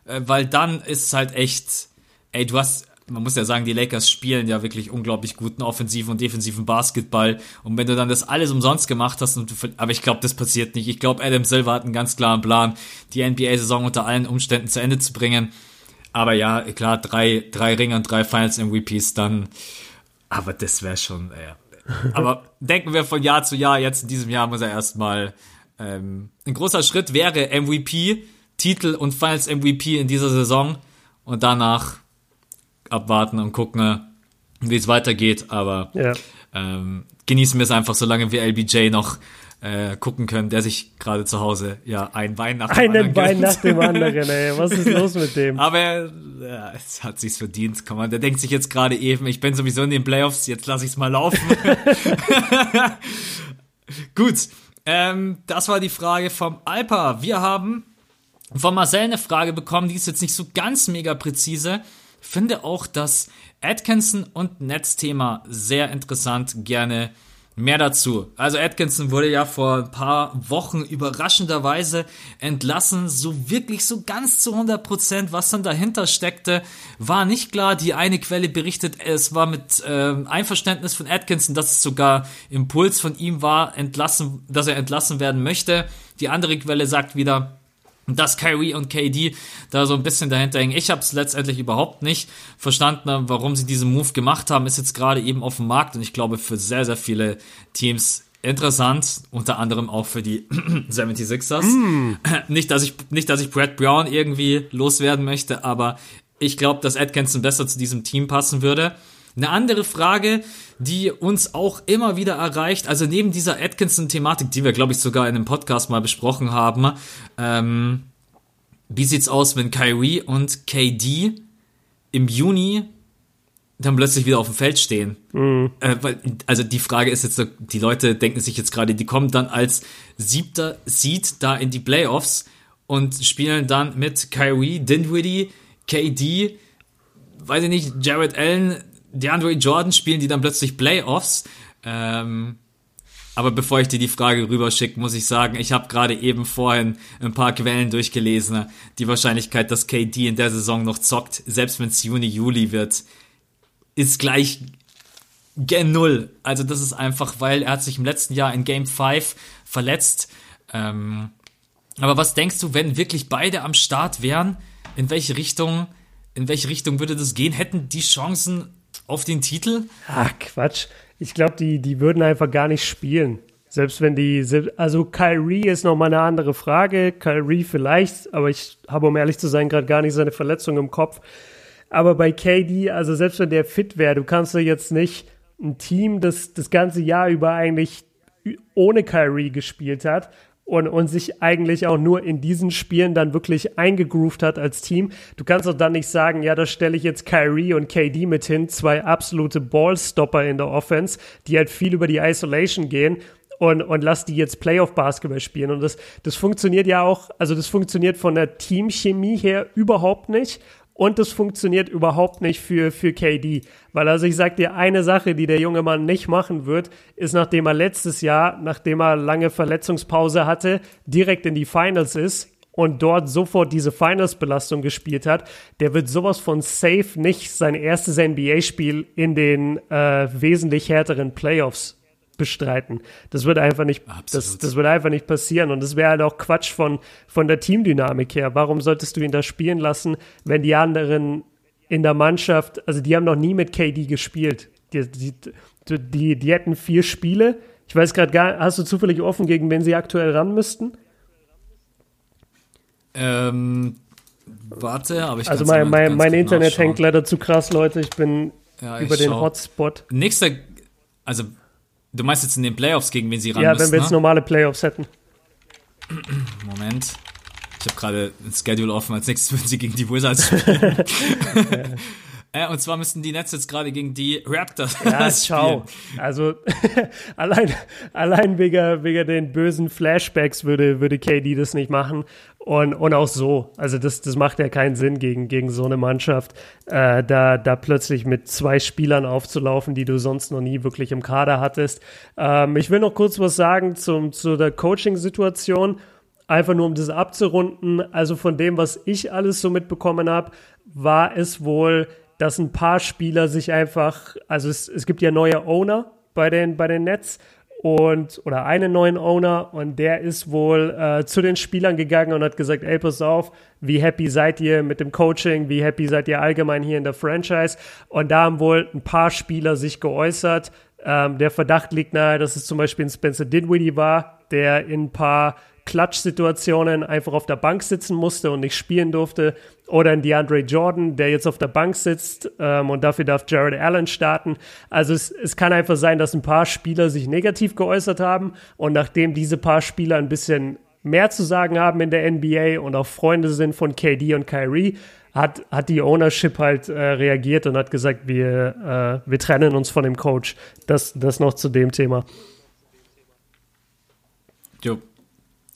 äh, weil dann ist es halt echt, ey, du hast, man muss ja sagen, die Lakers spielen ja wirklich unglaublich guten offensiven und defensiven Basketball. Und wenn du dann das alles umsonst gemacht hast, und aber ich glaube, das passiert nicht. Ich glaube, Adam Silver hat einen ganz klaren Plan, die NBA-Saison unter allen Umständen zu Ende zu bringen. Aber ja, klar, drei, drei Ringe und drei Finals MVPs dann. Aber das wäre schon, ja. Aber denken wir von Jahr zu Jahr, jetzt in diesem Jahr muss er erstmal, ähm, ein großer Schritt wäre MVP, Titel und Finals MVP in dieser Saison und danach abwarten und gucken, wie es weitergeht. Aber Ja. ähm, genießen wir es einfach, solange wir LBJ noch äh, gucken können, der sich gerade zu Hause ja ein Wein nach dem Einen gönnt. nach dem anderen, ey. Was ist los mit dem? Aber er, ja, es hat sich's verdient. Komm mal, der denkt sich jetzt gerade eben, ich bin sowieso in den Playoffs, jetzt lasse ich's mal laufen. Gut, ähm, das war die Frage vom Alpa. Wir haben von Marcel eine Frage bekommen, die ist jetzt nicht so ganz mega präzise. Finde auch das Atkinson und Netzthema sehr interessant. Gerne mehr dazu. Also Atkinson wurde ja vor ein paar Wochen überraschenderweise entlassen. So wirklich so ganz zu 100 Prozent, was dann dahinter steckte, war nicht klar. Die eine Quelle berichtet, es war mit ähm, Einverständnis von Atkinson, dass es sogar Impuls von ihm war, entlassen, dass er entlassen werden möchte. Die andere Quelle sagt wieder, dass Kyrie und KD da so ein bisschen dahinter hängen. Ich habe es letztendlich überhaupt nicht verstanden, warum sie diesen Move gemacht haben. Ist jetzt gerade eben auf dem Markt und ich glaube für sehr, sehr viele Teams interessant, unter anderem auch für die 76ers. Nicht, dass ich, nicht, dass ich Brad Brown irgendwie loswerden möchte, aber ich glaube, dass Atkinson besser zu diesem Team passen würde. Eine andere Frage, die uns auch immer wieder erreicht, also neben dieser Atkinson-Thematik, die wir, glaube ich, sogar in einem Podcast mal besprochen haben, ähm, wie sieht's aus, wenn Kyrie und KD im Juni dann plötzlich wieder auf dem Feld stehen? Äh, weil, also die Frage ist jetzt, die Leute denken sich jetzt gerade, die kommen dann als siebter Seed da in die Playoffs und spielen dann mit Kyrie, Dinwiddie, KD, weiß ich nicht, Jared Allen, DeAndre Jordan spielen die dann plötzlich Playoffs. Ähm, aber bevor ich dir die Frage rüberschicke, muss ich sagen, ich habe gerade eben vorhin ein paar Quellen durchgelesen. Die Wahrscheinlichkeit, dass KD in der Saison noch zockt, selbst wenn es Juni, Juli wird, ist gleich gen Null. Also das ist einfach, weil er hat sich im letzten Jahr in Game 5 verletzt. Ähm, aber was denkst du, wenn wirklich beide am Start wären? In welche Richtung, in welche Richtung würde das gehen? Hätten die Chancen auf den Titel? Ach, Quatsch. Ich glaube, die, die würden einfach gar nicht spielen. Selbst wenn die, also Kyrie ist nochmal eine andere Frage. Kyrie vielleicht, aber ich habe, um ehrlich zu sein, gerade gar nicht seine Verletzung im Kopf. Aber bei KD, also selbst wenn der fit wäre, du kannst ja jetzt nicht ein Team, das das ganze Jahr über eigentlich ohne Kyrie gespielt hat und, und sich eigentlich auch nur in diesen Spielen dann wirklich eingegroovt hat als Team. Du kannst doch dann nicht sagen, ja, da stelle ich jetzt Kyrie und KD mit hin, zwei absolute Ballstopper in der Offense, die halt viel über die Isolation gehen und, und lass die jetzt Playoff-Basketball spielen. Und das, das funktioniert ja auch, also das funktioniert von der Teamchemie her überhaupt nicht. Und das funktioniert überhaupt nicht für, für KD. Weil also ich sag dir, eine Sache, die der junge Mann nicht machen wird, ist, nachdem er letztes Jahr, nachdem er lange Verletzungspause hatte, direkt in die Finals ist und dort sofort diese Finals-Belastung gespielt hat, der wird sowas von safe nicht sein erstes NBA-Spiel in den äh, wesentlich härteren Playoffs bestreiten. Das wird einfach nicht, das, das wird einfach nicht passieren. Und das wäre halt auch Quatsch von, von der Teamdynamik her. Warum solltest du ihn da spielen lassen, wenn die anderen in der Mannschaft, also die haben noch nie mit KD gespielt. Die, die, die, die hätten vier Spiele. Ich weiß gerade gar, hast du zufällig offen, gegen wen sie aktuell ran müssten? Ähm, warte, aber ich Also mein, mein, mein gut Internet nachschauen. hängt leider zu krass, Leute. Ich bin Ja, über ich den schau. Hotspot. Nächster, Also, du meinst jetzt in den Playoffs, gegen wen sie ran Ja, müssen, wenn wir jetzt ne? normale Playoffs hätten. Moment. Ich habe gerade ein Schedule offen, als nächstes würden sie gegen die Wizards spielen. äh, und zwar müssten die Nets jetzt gerade gegen die Raptors Ja, ciao. Also allein, allein wegen, wegen den bösen Flashbacks würde, würde KD das nicht machen. Und, und auch so. Also das, das macht ja keinen Sinn gegen, gegen so eine Mannschaft, äh, da, da plötzlich mit zwei Spielern aufzulaufen, die du sonst noch nie wirklich im Kader hattest. Ähm, ich will noch kurz was sagen zum, zu der Coaching-Situation. Einfach nur um das abzurunden. Also von dem, was ich alles so mitbekommen habe, war es wohl, dass ein paar Spieler sich einfach, also es, es gibt ja neue Owner bei den, bei den Nets und oder einen neuen Owner und der ist wohl äh, zu den Spielern gegangen und hat gesagt, ey, pass auf, wie happy seid ihr mit dem Coaching, wie happy seid ihr allgemein hier in der Franchise und da haben wohl ein paar Spieler sich geäußert. Ähm, der Verdacht liegt nahe, dass es zum Beispiel ein Spencer Dinwiddie war, der in ein paar Klatschsituationen einfach auf der Bank sitzen musste und nicht spielen durfte. Oder ein DeAndre Jordan, der jetzt auf der Bank sitzt ähm, und dafür darf Jared Allen starten. Also es, es kann einfach sein, dass ein paar Spieler sich negativ geäußert haben und nachdem diese paar Spieler ein bisschen mehr zu sagen haben in der NBA und auch Freunde sind von KD und Kyrie, hat, hat die Ownership halt äh, reagiert und hat gesagt, wir, äh, wir trennen uns von dem Coach. Das, das noch zu dem Thema. Jo.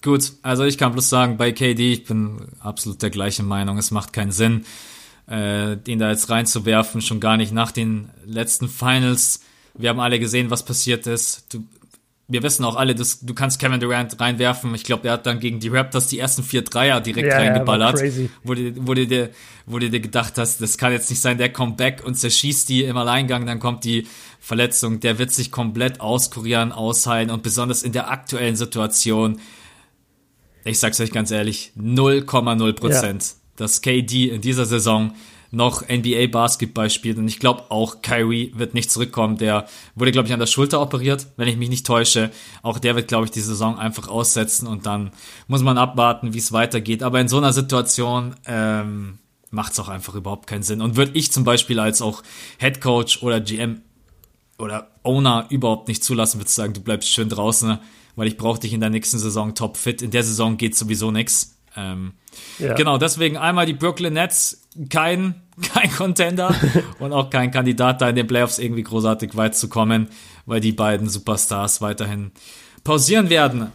Gut, also ich kann bloß sagen, bei KD, ich bin absolut der gleichen Meinung, es macht keinen Sinn, äh, den da jetzt reinzuwerfen, schon gar nicht nach den letzten Finals. Wir haben alle gesehen, was passiert ist. Du, wir wissen auch alle, dass du kannst Kevin Durant reinwerfen. Ich glaube, er hat dann gegen die Raptors die ersten vier Dreier direkt war reingeballert, crazy. wo du, wo, du dir, wo du dir gedacht hast, das kann jetzt nicht sein, der kommt back und zerschießt die im Alleingang, dann kommt die Verletzung, der wird sich komplett auskurieren, ausheilen und besonders in der aktuellen Situation, ich sag's euch ganz ehrlich, 0,0 Prozent, Ja. dass KD in dieser Saison noch NBA Basketball spielt und ich glaube auch Kyrie wird nicht zurückkommen. Der wurde glaube ich an der Schulter operiert, wenn ich mich nicht täusche. Auch der wird glaube ich die Saison einfach aussetzen und dann muss man abwarten, wie es weitergeht. Aber in so einer Situation ähm, macht's auch einfach überhaupt keinen Sinn und würde ich zum Beispiel als auch Head Coach oder GM oder Owner überhaupt nicht zulassen, würde sagen, du bleibst schön draußen, weil ich brauche dich in der nächsten Saison top fit. In der Saison geht sowieso nix. Ähm, Ja. Genau, deswegen einmal die Brooklyn Nets, kein, kein Contender und auch kein Kandidat, da in den Playoffs irgendwie großartig weit zu kommen, weil die beiden Superstars weiterhin pausieren werden.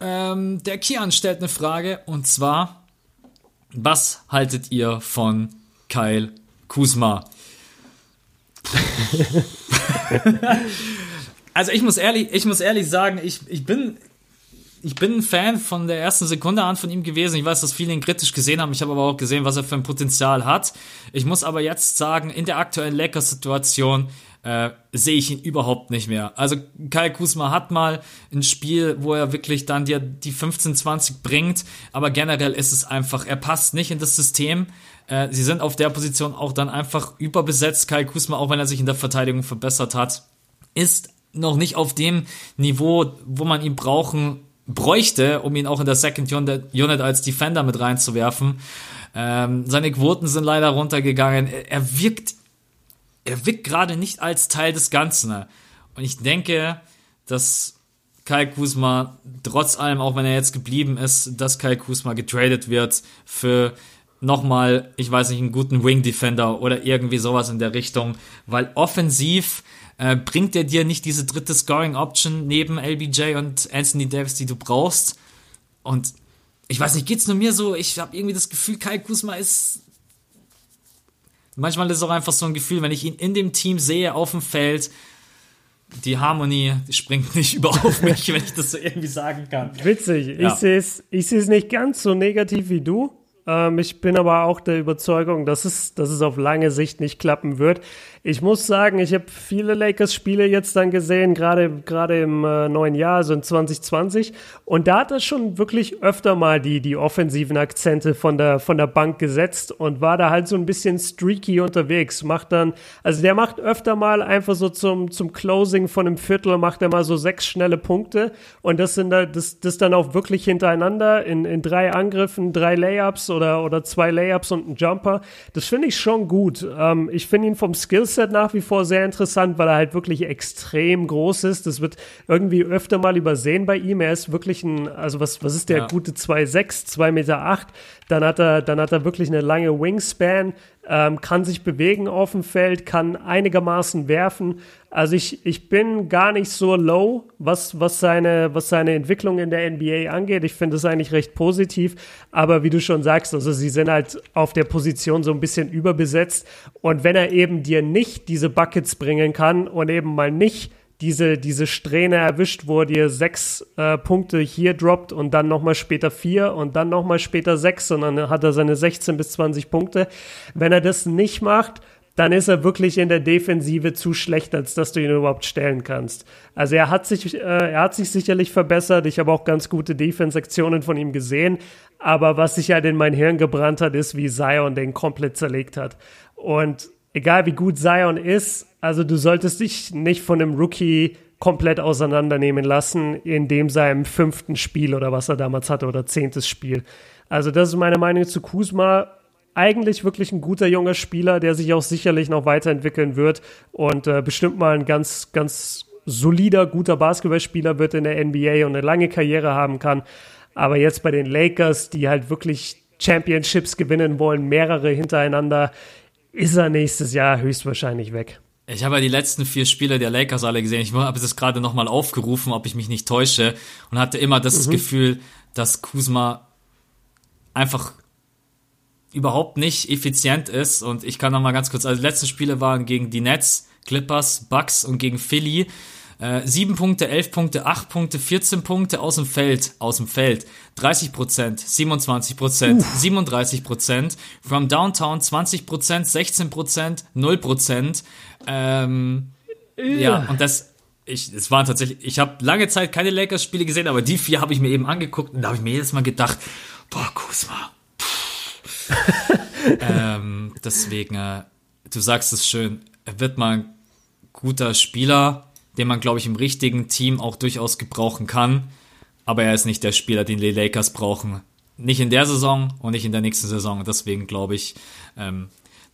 Ähm, der Kian stellt eine Frage und zwar, was haltet ihr von Kyle Kuzma? also ich muss ehrlich, ich muss ehrlich sagen, ich, ich bin ich bin ein Fan von der ersten Sekunde an von ihm gewesen. Ich weiß, dass viele ihn kritisch gesehen haben. Ich habe aber auch gesehen, was er für ein Potenzial hat. Ich muss aber jetzt sagen, in der aktuellen Lakers-Situation äh, sehe ich ihn überhaupt nicht mehr. Also Kai Kusma hat mal ein Spiel, wo er wirklich dann dir die 15, 20 bringt, aber generell ist es einfach, er passt nicht in das System. Äh, sie sind auf der Position auch dann einfach überbesetzt. Kai Kusma, auch wenn er sich in der Verteidigung verbessert hat, ist noch nicht auf dem Niveau, wo man ihn brauchen bräuchte, um ihn auch in der Second Unit als Defender mit reinzuwerfen. Ähm, seine Quoten sind leider runtergegangen. Er, wirkt, er wirkt gerade nicht als Teil des Ganzen. Und ich denke, dass Kai Kuzma, trotz allem, auch wenn er jetzt geblieben ist, dass Kai Kuzma getradet wird für nochmal, ich weiß nicht, einen guten Wing Defender oder irgendwie sowas in der Richtung, weil offensiv äh, bringt er dir nicht diese dritte Scoring Option neben LBJ und Anthony Davis, die du brauchst. Und ich weiß nicht, geht's nur mir so? Ich habe irgendwie das Gefühl, Kai Kusma ist. Manchmal ist es auch einfach so ein Gefühl, wenn ich ihn in dem Team sehe, auf dem Feld, die Harmonie springt nicht über auf mich, wenn ich das so irgendwie sagen kann. Witzig. Ja. Ich sehe es ich seh's nicht ganz so negativ wie du. Ähm, ich bin aber auch der Überzeugung, dass es, dass es auf lange Sicht nicht klappen wird. Ich muss sagen, ich habe viele Lakers-Spiele jetzt dann gesehen, gerade im äh, neuen Jahr, also in 2020. Und da hat er schon wirklich öfter mal die, die offensiven Akzente von der, von der Bank gesetzt und war da halt so ein bisschen streaky unterwegs. Macht dann, also der macht öfter mal einfach so zum, zum Closing von einem Viertel, macht er mal so sechs schnelle Punkte. Und das sind da, das, das dann auch wirklich hintereinander in, in drei Angriffen, drei Layups oder, oder zwei Layups und ein Jumper. Das finde ich schon gut. Ähm, ich finde ihn vom Skillset ist halt nach wie vor sehr interessant, weil er halt wirklich extrem groß ist. Das wird irgendwie öfter mal übersehen bei ihm. Er ist wirklich ein, also was, was ist der ja. gute 2,6, 2,8 Meter. Acht. Dann hat er, dann hat er wirklich eine lange Wingspan, ähm, kann sich bewegen auf dem Feld, kann einigermaßen werfen. Also ich, ich bin gar nicht so low, was, was, seine, was seine Entwicklung in der NBA angeht. Ich finde es eigentlich recht positiv. Aber wie du schon sagst, also sie sind halt auf der Position so ein bisschen überbesetzt. Und wenn er eben dir nicht diese Buckets bringen kann und eben mal nicht diese, diese Strähne erwischt, wo er dir sechs äh, Punkte hier droppt und dann nochmal später vier und dann nochmal später sechs und dann hat er seine 16 bis 20 Punkte. Wenn er das nicht macht, dann ist er wirklich in der Defensive zu schlecht, als dass du ihn überhaupt stellen kannst. Also er hat sich, äh, er hat sich sicherlich verbessert. Ich habe auch ganz gute Defense-Aktionen von ihm gesehen. Aber was sich halt in mein Hirn gebrannt hat, ist, wie Zion den komplett zerlegt hat. Und egal wie gut Zion ist, also du solltest dich nicht von einem Rookie komplett auseinandernehmen lassen in dem seinem fünften Spiel oder was er damals hatte oder zehntes Spiel. Also das ist meine Meinung zu Kuzma. Eigentlich wirklich ein guter junger Spieler, der sich auch sicherlich noch weiterentwickeln wird und äh, bestimmt mal ein ganz, ganz solider, guter Basketballspieler wird in der NBA und eine lange Karriere haben kann. Aber jetzt bei den Lakers, die halt wirklich Championships gewinnen wollen, mehrere hintereinander, ist er nächstes Jahr höchstwahrscheinlich weg. Ich habe ja die letzten vier Spiele der Lakers alle gesehen. Ich habe das gerade nochmal aufgerufen, ob ich mich nicht täusche und hatte immer das mhm. Gefühl, dass Kuzma einfach überhaupt nicht effizient ist und ich kann nochmal ganz kurz, also die letzten Spiele waren gegen die Nets, Clippers, Bucks und gegen Philly. Äh, 7 Punkte, 11 Punkte, 8 Punkte, 14 Punkte aus dem Feld, aus dem Feld. 30 Prozent, 27 Prozent, 37 Prozent. From Downtown 20 Prozent, 16 Prozent, 0 Prozent. Ähm, ja, und das, ich, es waren tatsächlich, ich habe lange Zeit keine Lakers-Spiele gesehen, aber die vier habe ich mir eben angeguckt und da habe ich mir jedes Mal gedacht, boah, Kuzma. ähm, deswegen, äh, du sagst es schön, er wird mal ein guter Spieler, den man, glaube ich, im richtigen Team auch durchaus gebrauchen kann. Aber er ist nicht der Spieler, den die Lakers brauchen. Nicht in der Saison und nicht in der nächsten Saison. Deswegen glaube ich, ähm,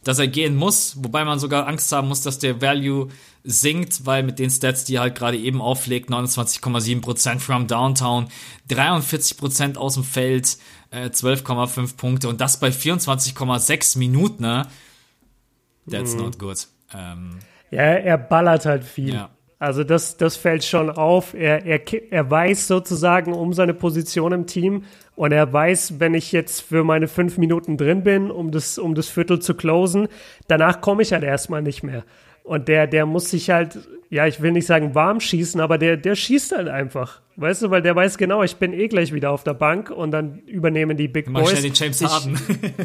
dass er gehen muss, wobei man sogar Angst haben muss, dass der Value sinkt, weil mit den Stats, die er halt gerade eben auflegt, 29,7% from Downtown, 43% aus dem Feld, äh, 12,5 Punkte und das bei 24,6 Minuten, ne? That's mhm. not good. Ähm, ja, er ballert halt viel. Ja. Also das, das fällt schon auf. Er, er, er weiß sozusagen um seine Position im Team und er weiß, wenn ich jetzt für meine fünf Minuten drin bin, um das, um das Viertel zu closen, danach komme ich halt erstmal nicht mehr. Und der, der muss sich halt ja, ich will nicht sagen warm schießen, aber der, der schießt halt einfach. Weißt du, weil der weiß genau, ich bin eh gleich wieder auf der Bank und dann übernehmen die Big Boys. Mach schnell den James Harden.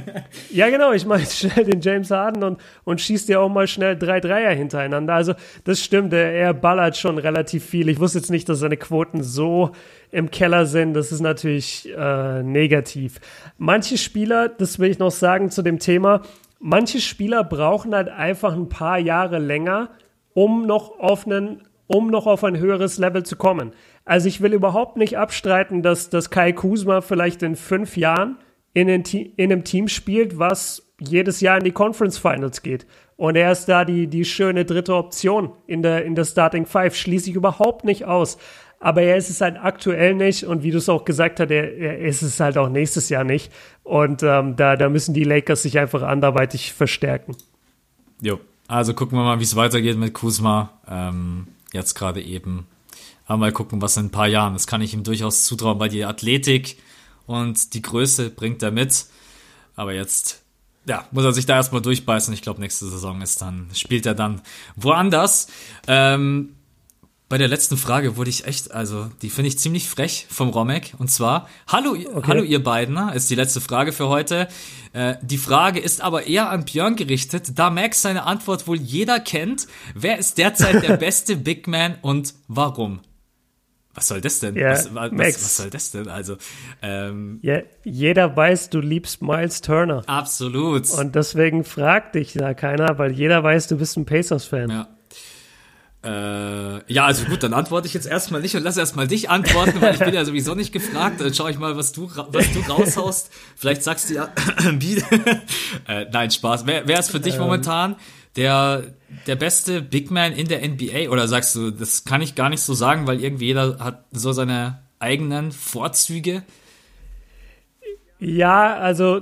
ja, genau, ich mache schnell den James Harden und, und schießt dir auch mal schnell drei Dreier hintereinander. Also, das stimmt, er, er ballert schon relativ viel. Ich wusste jetzt nicht, dass seine Quoten so im Keller sind. Das ist natürlich äh, negativ. Manche Spieler, das will ich noch sagen zu dem Thema, manche Spieler brauchen halt einfach ein paar Jahre länger, um noch auf einen, um noch auf ein höheres Level zu kommen. Also ich will überhaupt nicht abstreiten, dass, dass Kai Kuzma vielleicht in fünf Jahren in, in, in einem Team spielt, was jedes Jahr in die Conference Finals geht. Und er ist da die, die schöne dritte Option in der, in der Starting Five. Schließe ich überhaupt nicht aus. Aber er ist es halt aktuell nicht. Und wie du es auch gesagt hast, er, er ist es halt auch nächstes Jahr nicht. Und ähm, da, da müssen die Lakers sich einfach anderweitig verstärken. Jo, also gucken wir mal, wie es weitergeht mit Kuzma. Ähm, jetzt gerade eben. Aber mal gucken, was in ein paar Jahren. Das kann ich ihm durchaus zutrauen, weil die Athletik und die Größe bringt er mit. Aber jetzt, ja, muss er sich da erstmal durchbeißen. Ich glaube, nächste Saison ist dann, spielt er dann woanders. Ähm, bei der letzten Frage wurde ich echt, also die finde ich ziemlich frech vom Romek. Und zwar, hallo, okay. hallo ihr beiden, ne, ist die letzte Frage für heute. Äh, die Frage ist aber eher an Björn gerichtet, da Max seine Antwort wohl jeder kennt. Wer ist derzeit der beste Big Man und warum? Was soll das denn? Ja, was, was, Max. was soll das denn? Also, ähm, ja, jeder weiß, du liebst Miles Turner. Absolut. Und deswegen fragt dich da keiner, weil jeder weiß, du bist ein Pacers-Fan. Ja. Äh, ja, also gut, dann antworte ich jetzt erstmal nicht und lass erstmal dich antworten, weil ich bin ja sowieso nicht gefragt. Dann schaue ich mal, was du, was du raushaust. Vielleicht sagst du ja, äh, nein, Spaß. Wer, wer ist für dich ähm. momentan der, der beste Big Man in der NBA? Oder sagst du, das kann ich gar nicht so sagen, weil irgendwie jeder hat so seine eigenen Vorzüge? Ja, also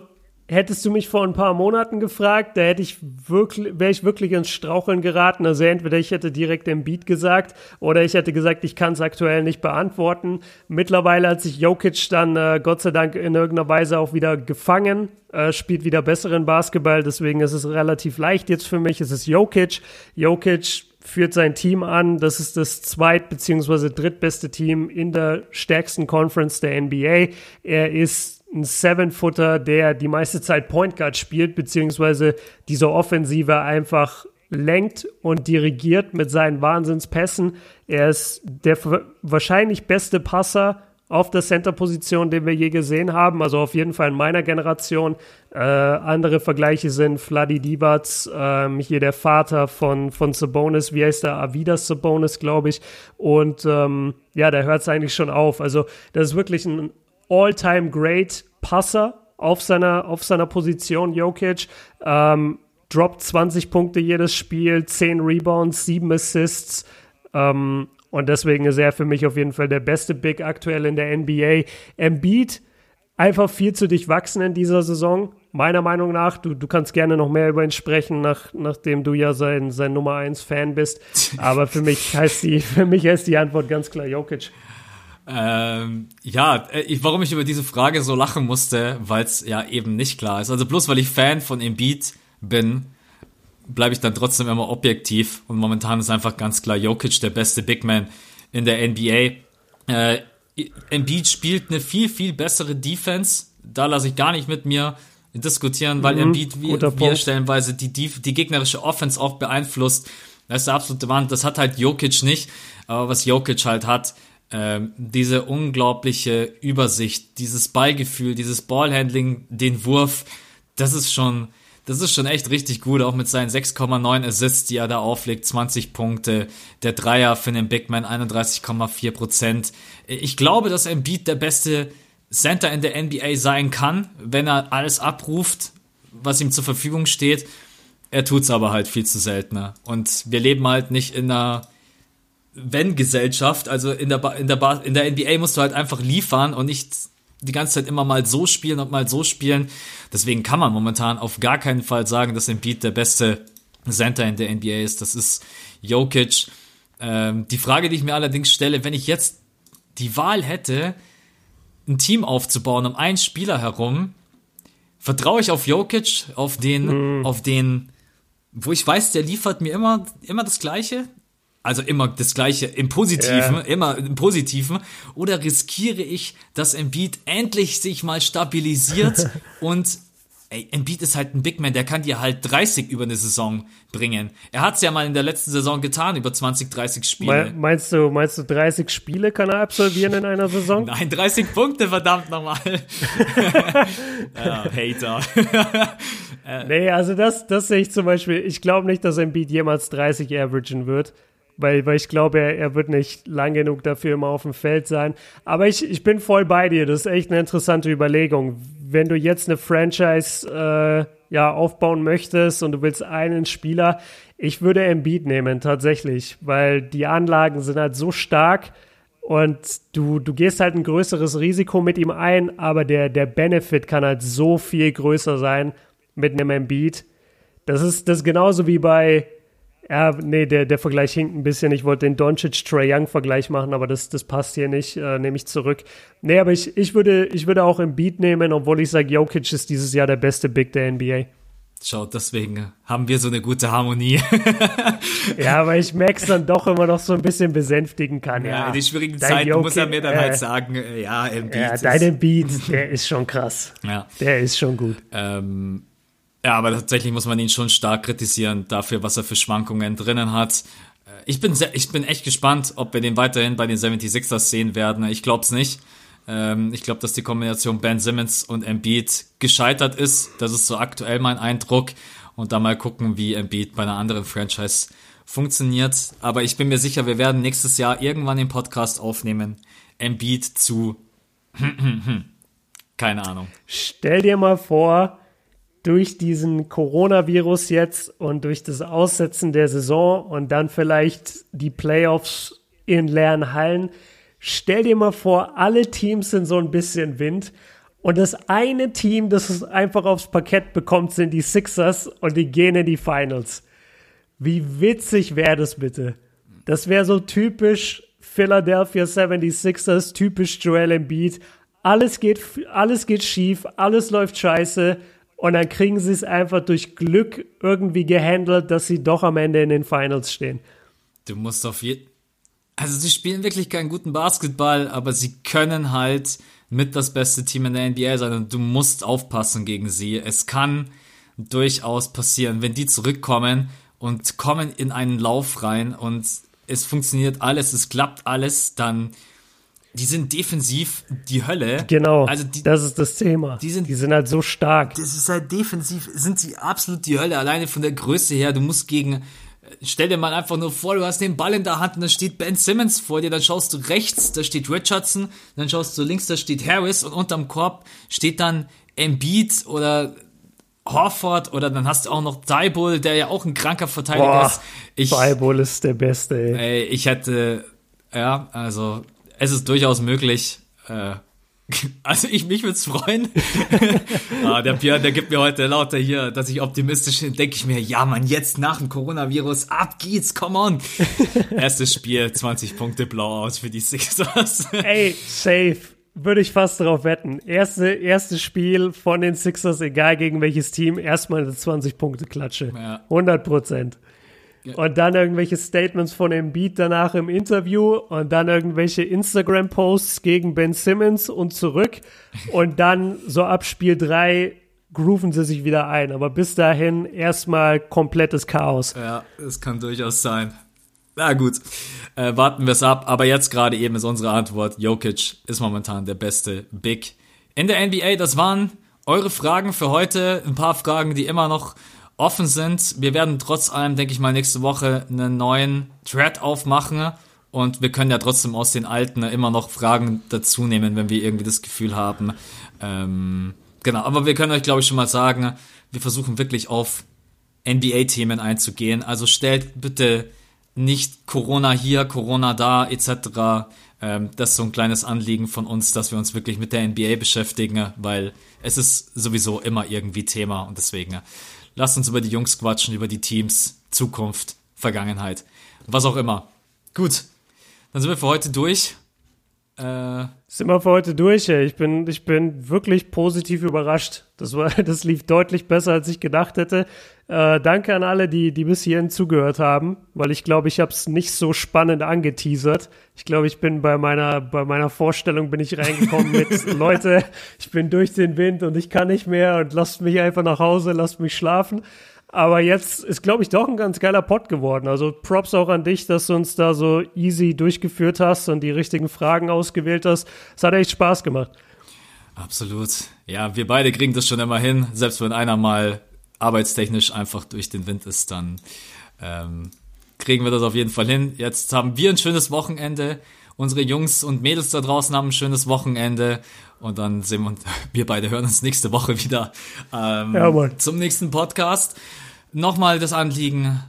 hättest du mich vor ein paar Monaten gefragt, da hätte ich wirklich, wäre ich wirklich ins Straucheln geraten. Also entweder ich hätte direkt den Beat gesagt oder ich hätte gesagt, ich kann es aktuell nicht beantworten. Mittlerweile hat sich Jokic dann äh, Gott sei Dank in irgendeiner Weise auch wieder gefangen, äh, spielt wieder besseren Basketball, deswegen ist es relativ leicht jetzt für mich. Es ist Jokic. Jokic führt sein Team an. Das ist das zweit- bzw. drittbeste Team in der stärksten Conference der NBA. Er ist ein Seven-Footer, der die meiste Zeit Point Guard spielt, beziehungsweise diese Offensive einfach lenkt und dirigiert mit seinen Wahnsinnspässen. Er ist der wahrscheinlich beste Passer auf der Center-Position, den wir je gesehen haben. Also auf jeden Fall in meiner Generation. Äh, andere Vergleiche sind Vladi Divac, ähm, hier der Vater von, von Sabonis, wie heißt der? Avidas Sabonis, glaube ich. Und ähm, ja, da hört es eigentlich schon auf. Also das ist wirklich ein all-time great Passer auf seiner, auf seiner Position, Jokic. Ähm, droppt 20 Punkte jedes Spiel, 10 Rebounds, 7 Assists. Ähm, und deswegen ist er für mich auf jeden Fall der beste Big aktuell in der NBA. Embiid einfach viel zu durchwachsen in dieser Saison. Meiner Meinung nach, du, du kannst gerne noch mehr über ihn sprechen, nach, nachdem du ja sein, sein Nummer 1 Fan bist. Aber für mich heißt die, für mich heißt die Antwort ganz klar Jokic. Ähm, ja, äh, ich, warum ich über diese Frage so lachen musste, weil es ja eben nicht klar ist. Also bloß weil ich Fan von Embiid bin, bleibe ich dann trotzdem immer objektiv. Und momentan ist einfach ganz klar Jokic der beste Big Man in der NBA. Äh, Embiid spielt eine viel, viel bessere Defense. Da lasse ich gar nicht mit mir diskutieren, weil mhm, Embiid wie, wie stellenweise die, die, die gegnerische Offense auch beeinflusst. Das ist der absolute Wand. Das hat halt Jokic nicht. Aber was Jokic halt hat, ähm, diese unglaubliche Übersicht, dieses Ballgefühl, dieses Ballhandling, den Wurf, das ist schon, das ist schon echt richtig gut, auch mit seinen 6,9 Assists, die er da auflegt, 20 Punkte, der Dreier für den Big Man 31,4 Prozent. Ich glaube, dass Embiid der beste Center in der NBA sein kann, wenn er alles abruft, was ihm zur Verfügung steht. Er tut's aber halt viel zu seltener. Und wir leben halt nicht in einer wenn-Gesellschaft. Also in der, in, der in der NBA musst du halt einfach liefern und nicht die ganze Zeit immer mal so spielen und mal so spielen. Deswegen kann man momentan auf gar keinen Fall sagen, dass Embiid der beste Center in der NBA ist. Das ist Jokic. Ähm, die Frage, die ich mir allerdings stelle, wenn ich jetzt die Wahl hätte, ein Team aufzubauen um einen Spieler herum, vertraue ich auf Jokic, auf den, mhm. auf den, wo ich weiß, der liefert mir immer, immer das Gleiche also immer das Gleiche im Positiven, yeah. immer im Positiven, oder riskiere ich, dass Embiid endlich sich mal stabilisiert und ey, Embiid ist halt ein Big Man, der kann dir halt 30 über eine Saison bringen. Er hat es ja mal in der letzten Saison getan, über 20, 30 Spiele. meinst du, meinst du 30 Spiele kann er absolvieren in einer Saison? Nein, 30 Punkte, verdammt nochmal. ja, Hater. nee, also das, das sehe ich zum Beispiel, ich glaube nicht, dass Embiid jemals 30 averagen wird weil, weil ich glaube, er, er wird nicht lang genug dafür immer auf dem Feld sein. Aber ich, ich bin voll bei dir. Das ist echt eine interessante Überlegung. Wenn du jetzt eine Franchise äh, ja, aufbauen möchtest und du willst einen Spieler, ich würde Embiid nehmen, tatsächlich, weil die Anlagen sind halt so stark und du, du gehst halt ein größeres Risiko mit ihm ein, aber der, der Benefit kann halt so viel größer sein mit einem Embiid. Das ist, das ist genauso wie bei, ja, nee, der, der Vergleich hinkt ein bisschen. Ich wollte den Doncic-Trey Young-Vergleich machen, aber das, das passt hier nicht, äh, nehme ich zurück. Nee, aber ich, ich, würde, ich würde auch im Beat nehmen, obwohl ich sage, Jokic ist dieses Jahr der beste Big der NBA. Schau, deswegen haben wir so eine gute Harmonie. ja, weil ich Max dann doch immer noch so ein bisschen besänftigen kann. Ja, ja. in den schwierigen dein Zeiten Jokic, muss er mir dann halt äh, halt sagen, äh, ja, im Beat. Ja, dein Beat, der ist schon krass. Ja. Der ist schon gut. Ähm, ja, aber tatsächlich muss man ihn schon stark kritisieren dafür, was er für Schwankungen drinnen hat. Ich bin, sehr, ich bin echt gespannt, ob wir den weiterhin bei den 76ers sehen werden. Ich glaube es nicht. Ähm, ich glaube, dass die Kombination Ben Simmons und Embiid gescheitert ist. Das ist so aktuell mein Eindruck. Und da mal gucken, wie Embiid bei einer anderen Franchise funktioniert. Aber ich bin mir sicher, wir werden nächstes Jahr irgendwann den Podcast aufnehmen. Embiid zu keine Ahnung. Stell dir mal vor, durch diesen Coronavirus jetzt und durch das Aussetzen der Saison und dann vielleicht die Playoffs in leeren Hallen. Stell dir mal vor, alle Teams sind so ein bisschen Wind und das eine Team, das es einfach aufs Parkett bekommt, sind die Sixers und die gehen in die Finals. Wie witzig wäre das bitte? Das wäre so typisch Philadelphia 76ers, typisch Joel Embiid. Alles geht, alles geht schief, alles läuft scheiße und dann kriegen sie es einfach durch Glück irgendwie gehandelt, dass sie doch am Ende in den Finals stehen. Du musst auf jeden also sie spielen wirklich keinen guten Basketball, aber sie können halt mit das beste Team in der NBA sein und du musst aufpassen gegen sie. Es kann durchaus passieren, wenn die zurückkommen und kommen in einen Lauf rein und es funktioniert alles, es klappt alles, dann die sind defensiv die Hölle. Genau. Also die, das ist das Thema. Die sind, die sind halt so stark. Das ist halt defensiv, sind sie absolut die Hölle. Alleine von der Größe her. Du musst gegen stell dir mal einfach nur vor, du hast den Ball in der Hand und da steht Ben Simmons vor dir, dann schaust du rechts, da steht Richardson, dann schaust du links, da steht Harris und unterm Korb steht dann Embiid oder Horford oder dann hast du auch noch Daibull, der ja auch ein kranker Verteidiger Boah, ist. Ich, ist der Beste, ey. ey. Ich hätte, ja, also es ist durchaus möglich, äh, also ich mich würde es freuen. ah, der Björn, der gibt mir heute lauter hier, dass ich optimistisch bin. Denke ich mir, ja man, jetzt nach dem Coronavirus, ab geht's, come on. Erstes Spiel, 20 Punkte blau aus für die Sixers. Ey, safe. Würde ich fast darauf wetten. Erste, erstes Spiel von den Sixers, egal gegen welches Team, erstmal eine 20-Punkte-Klatsche. Ja. 100 Prozent. Und dann irgendwelche Statements von Embiid danach im Interview und dann irgendwelche Instagram-Posts gegen Ben Simmons und zurück. Und dann so ab Spiel 3 grooven sie sich wieder ein. Aber bis dahin erstmal komplettes Chaos. Ja, es kann durchaus sein. Na gut, äh, warten wir es ab. Aber jetzt gerade eben ist unsere Antwort, Jokic ist momentan der beste Big in der NBA. Das waren eure Fragen für heute. Ein paar Fragen, die immer noch offen sind. Wir werden trotz allem, denke ich mal, nächste Woche einen neuen Thread aufmachen. Und wir können ja trotzdem aus den alten immer noch Fragen dazu nehmen, wenn wir irgendwie das Gefühl haben. Ähm, genau, aber wir können euch, glaube ich, schon mal sagen, wir versuchen wirklich auf NBA-Themen einzugehen. Also stellt bitte nicht Corona hier, Corona da, etc. Ähm, das ist so ein kleines Anliegen von uns, dass wir uns wirklich mit der NBA beschäftigen, weil es ist sowieso immer irgendwie Thema und deswegen Lasst uns über die Jungs quatschen, über die Teams, Zukunft, Vergangenheit, was auch immer. Gut, dann sind wir für heute durch. Äh, sind wir für heute durch. Ey. Ich bin, ich bin wirklich positiv überrascht. Das war, das lief deutlich besser, als ich gedacht hätte. Äh, danke an alle, die, die bis hierhin zugehört haben, weil ich glaube, ich habe es nicht so spannend angeteasert. Ich glaube, ich bin bei meiner, bei meiner Vorstellung bin ich reingekommen mit Leute, ich bin durch den Wind und ich kann nicht mehr und lasst mich einfach nach Hause, lasst mich schlafen. Aber jetzt ist, glaube ich, doch ein ganz geiler Pod geworden. Also Props auch an dich, dass du uns da so easy durchgeführt hast und die richtigen Fragen ausgewählt hast. Es hat echt Spaß gemacht. Absolut. Ja, wir beide kriegen das schon immer hin. Selbst wenn einer mal arbeitstechnisch einfach durch den Wind ist, dann ähm, kriegen wir das auf jeden Fall hin. Jetzt haben wir ein schönes Wochenende. Unsere Jungs und Mädels da draußen haben ein schönes Wochenende. Und dann sehen wir, wir beide hören uns nächste Woche wieder ähm, ja, zum nächsten Podcast. Nochmal das Anliegen,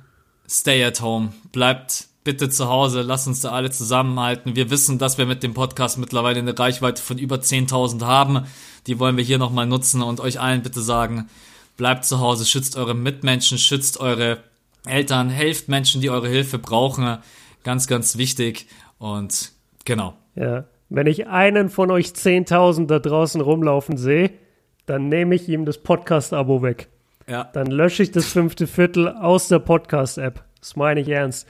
stay at home. Bleibt bitte zu Hause, lasst uns da alle zusammenhalten. Wir wissen, dass wir mit dem Podcast mittlerweile eine Reichweite von über 10.000 haben. Die wollen wir hier nochmal nutzen und euch allen bitte sagen, bleibt zu Hause, schützt eure Mitmenschen, schützt eure Eltern, helft Menschen, die eure Hilfe brauchen. Ganz, ganz wichtig. Und genau. Ja, wenn ich einen von euch 10.000 da draußen rumlaufen sehe, dann nehme ich ihm das Podcast-Abo weg. Ja. Dann lösche ich das fünfte Viertel aus der Podcast-App. Das meine ich ernst.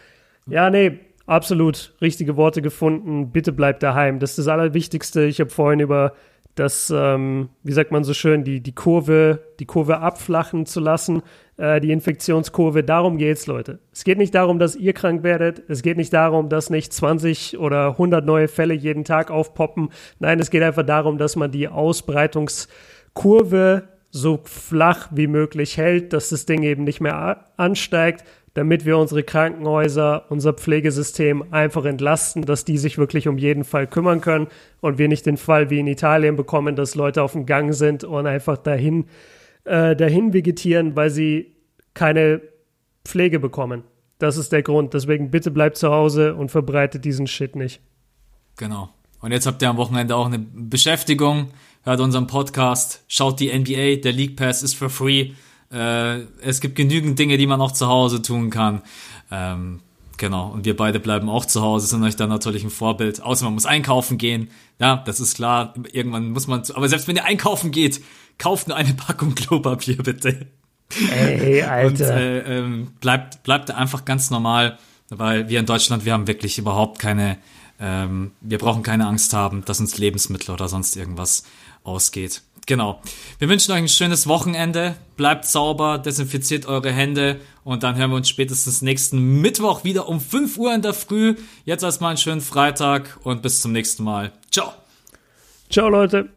Ja, nee, absolut richtige Worte gefunden. Bitte bleibt daheim. Das ist das Allerwichtigste. Ich habe vorhin über das, ähm, wie sagt man so schön, die, die Kurve, die Kurve abflachen zu lassen, äh, die Infektionskurve. Darum geht's, Leute. Es geht nicht darum, dass ihr krank werdet. Es geht nicht darum, dass nicht 20 oder 100 neue Fälle jeden Tag aufpoppen. Nein, es geht einfach darum, dass man die Ausbreitungskurve so flach wie möglich hält, dass das Ding eben nicht mehr ansteigt, damit wir unsere Krankenhäuser, unser Pflegesystem einfach entlasten, dass die sich wirklich um jeden Fall kümmern können und wir nicht den Fall wie in Italien bekommen, dass Leute auf dem Gang sind und einfach dahin äh, dahin vegetieren, weil sie keine Pflege bekommen. Das ist der Grund. Deswegen bitte bleibt zu Hause und verbreitet diesen Shit nicht. Genau. Und jetzt habt ihr am Wochenende auch eine Beschäftigung, hört unseren Podcast, schaut die NBA, der League Pass ist for free. Äh, es gibt genügend Dinge, die man auch zu Hause tun kann. Ähm, genau. Und wir beide bleiben auch zu Hause, sind euch da natürlich ein Vorbild. Außer man muss einkaufen gehen. Ja, das ist klar. Irgendwann muss man, aber selbst wenn ihr einkaufen geht, kauft nur eine Packung Klopapier bitte. Ey, Alter. Und äh, ähm, bleibt, bleibt einfach ganz normal, weil wir in Deutschland, wir haben wirklich überhaupt keine, ähm, wir brauchen keine Angst haben, dass uns Lebensmittel oder sonst irgendwas ausgeht. Genau. Wir wünschen euch ein schönes Wochenende. Bleibt sauber, desinfiziert eure Hände und dann hören wir uns spätestens nächsten Mittwoch wieder um 5 Uhr in der Früh. Jetzt erstmal einen schönen Freitag und bis zum nächsten Mal. Ciao. Ciao, Leute.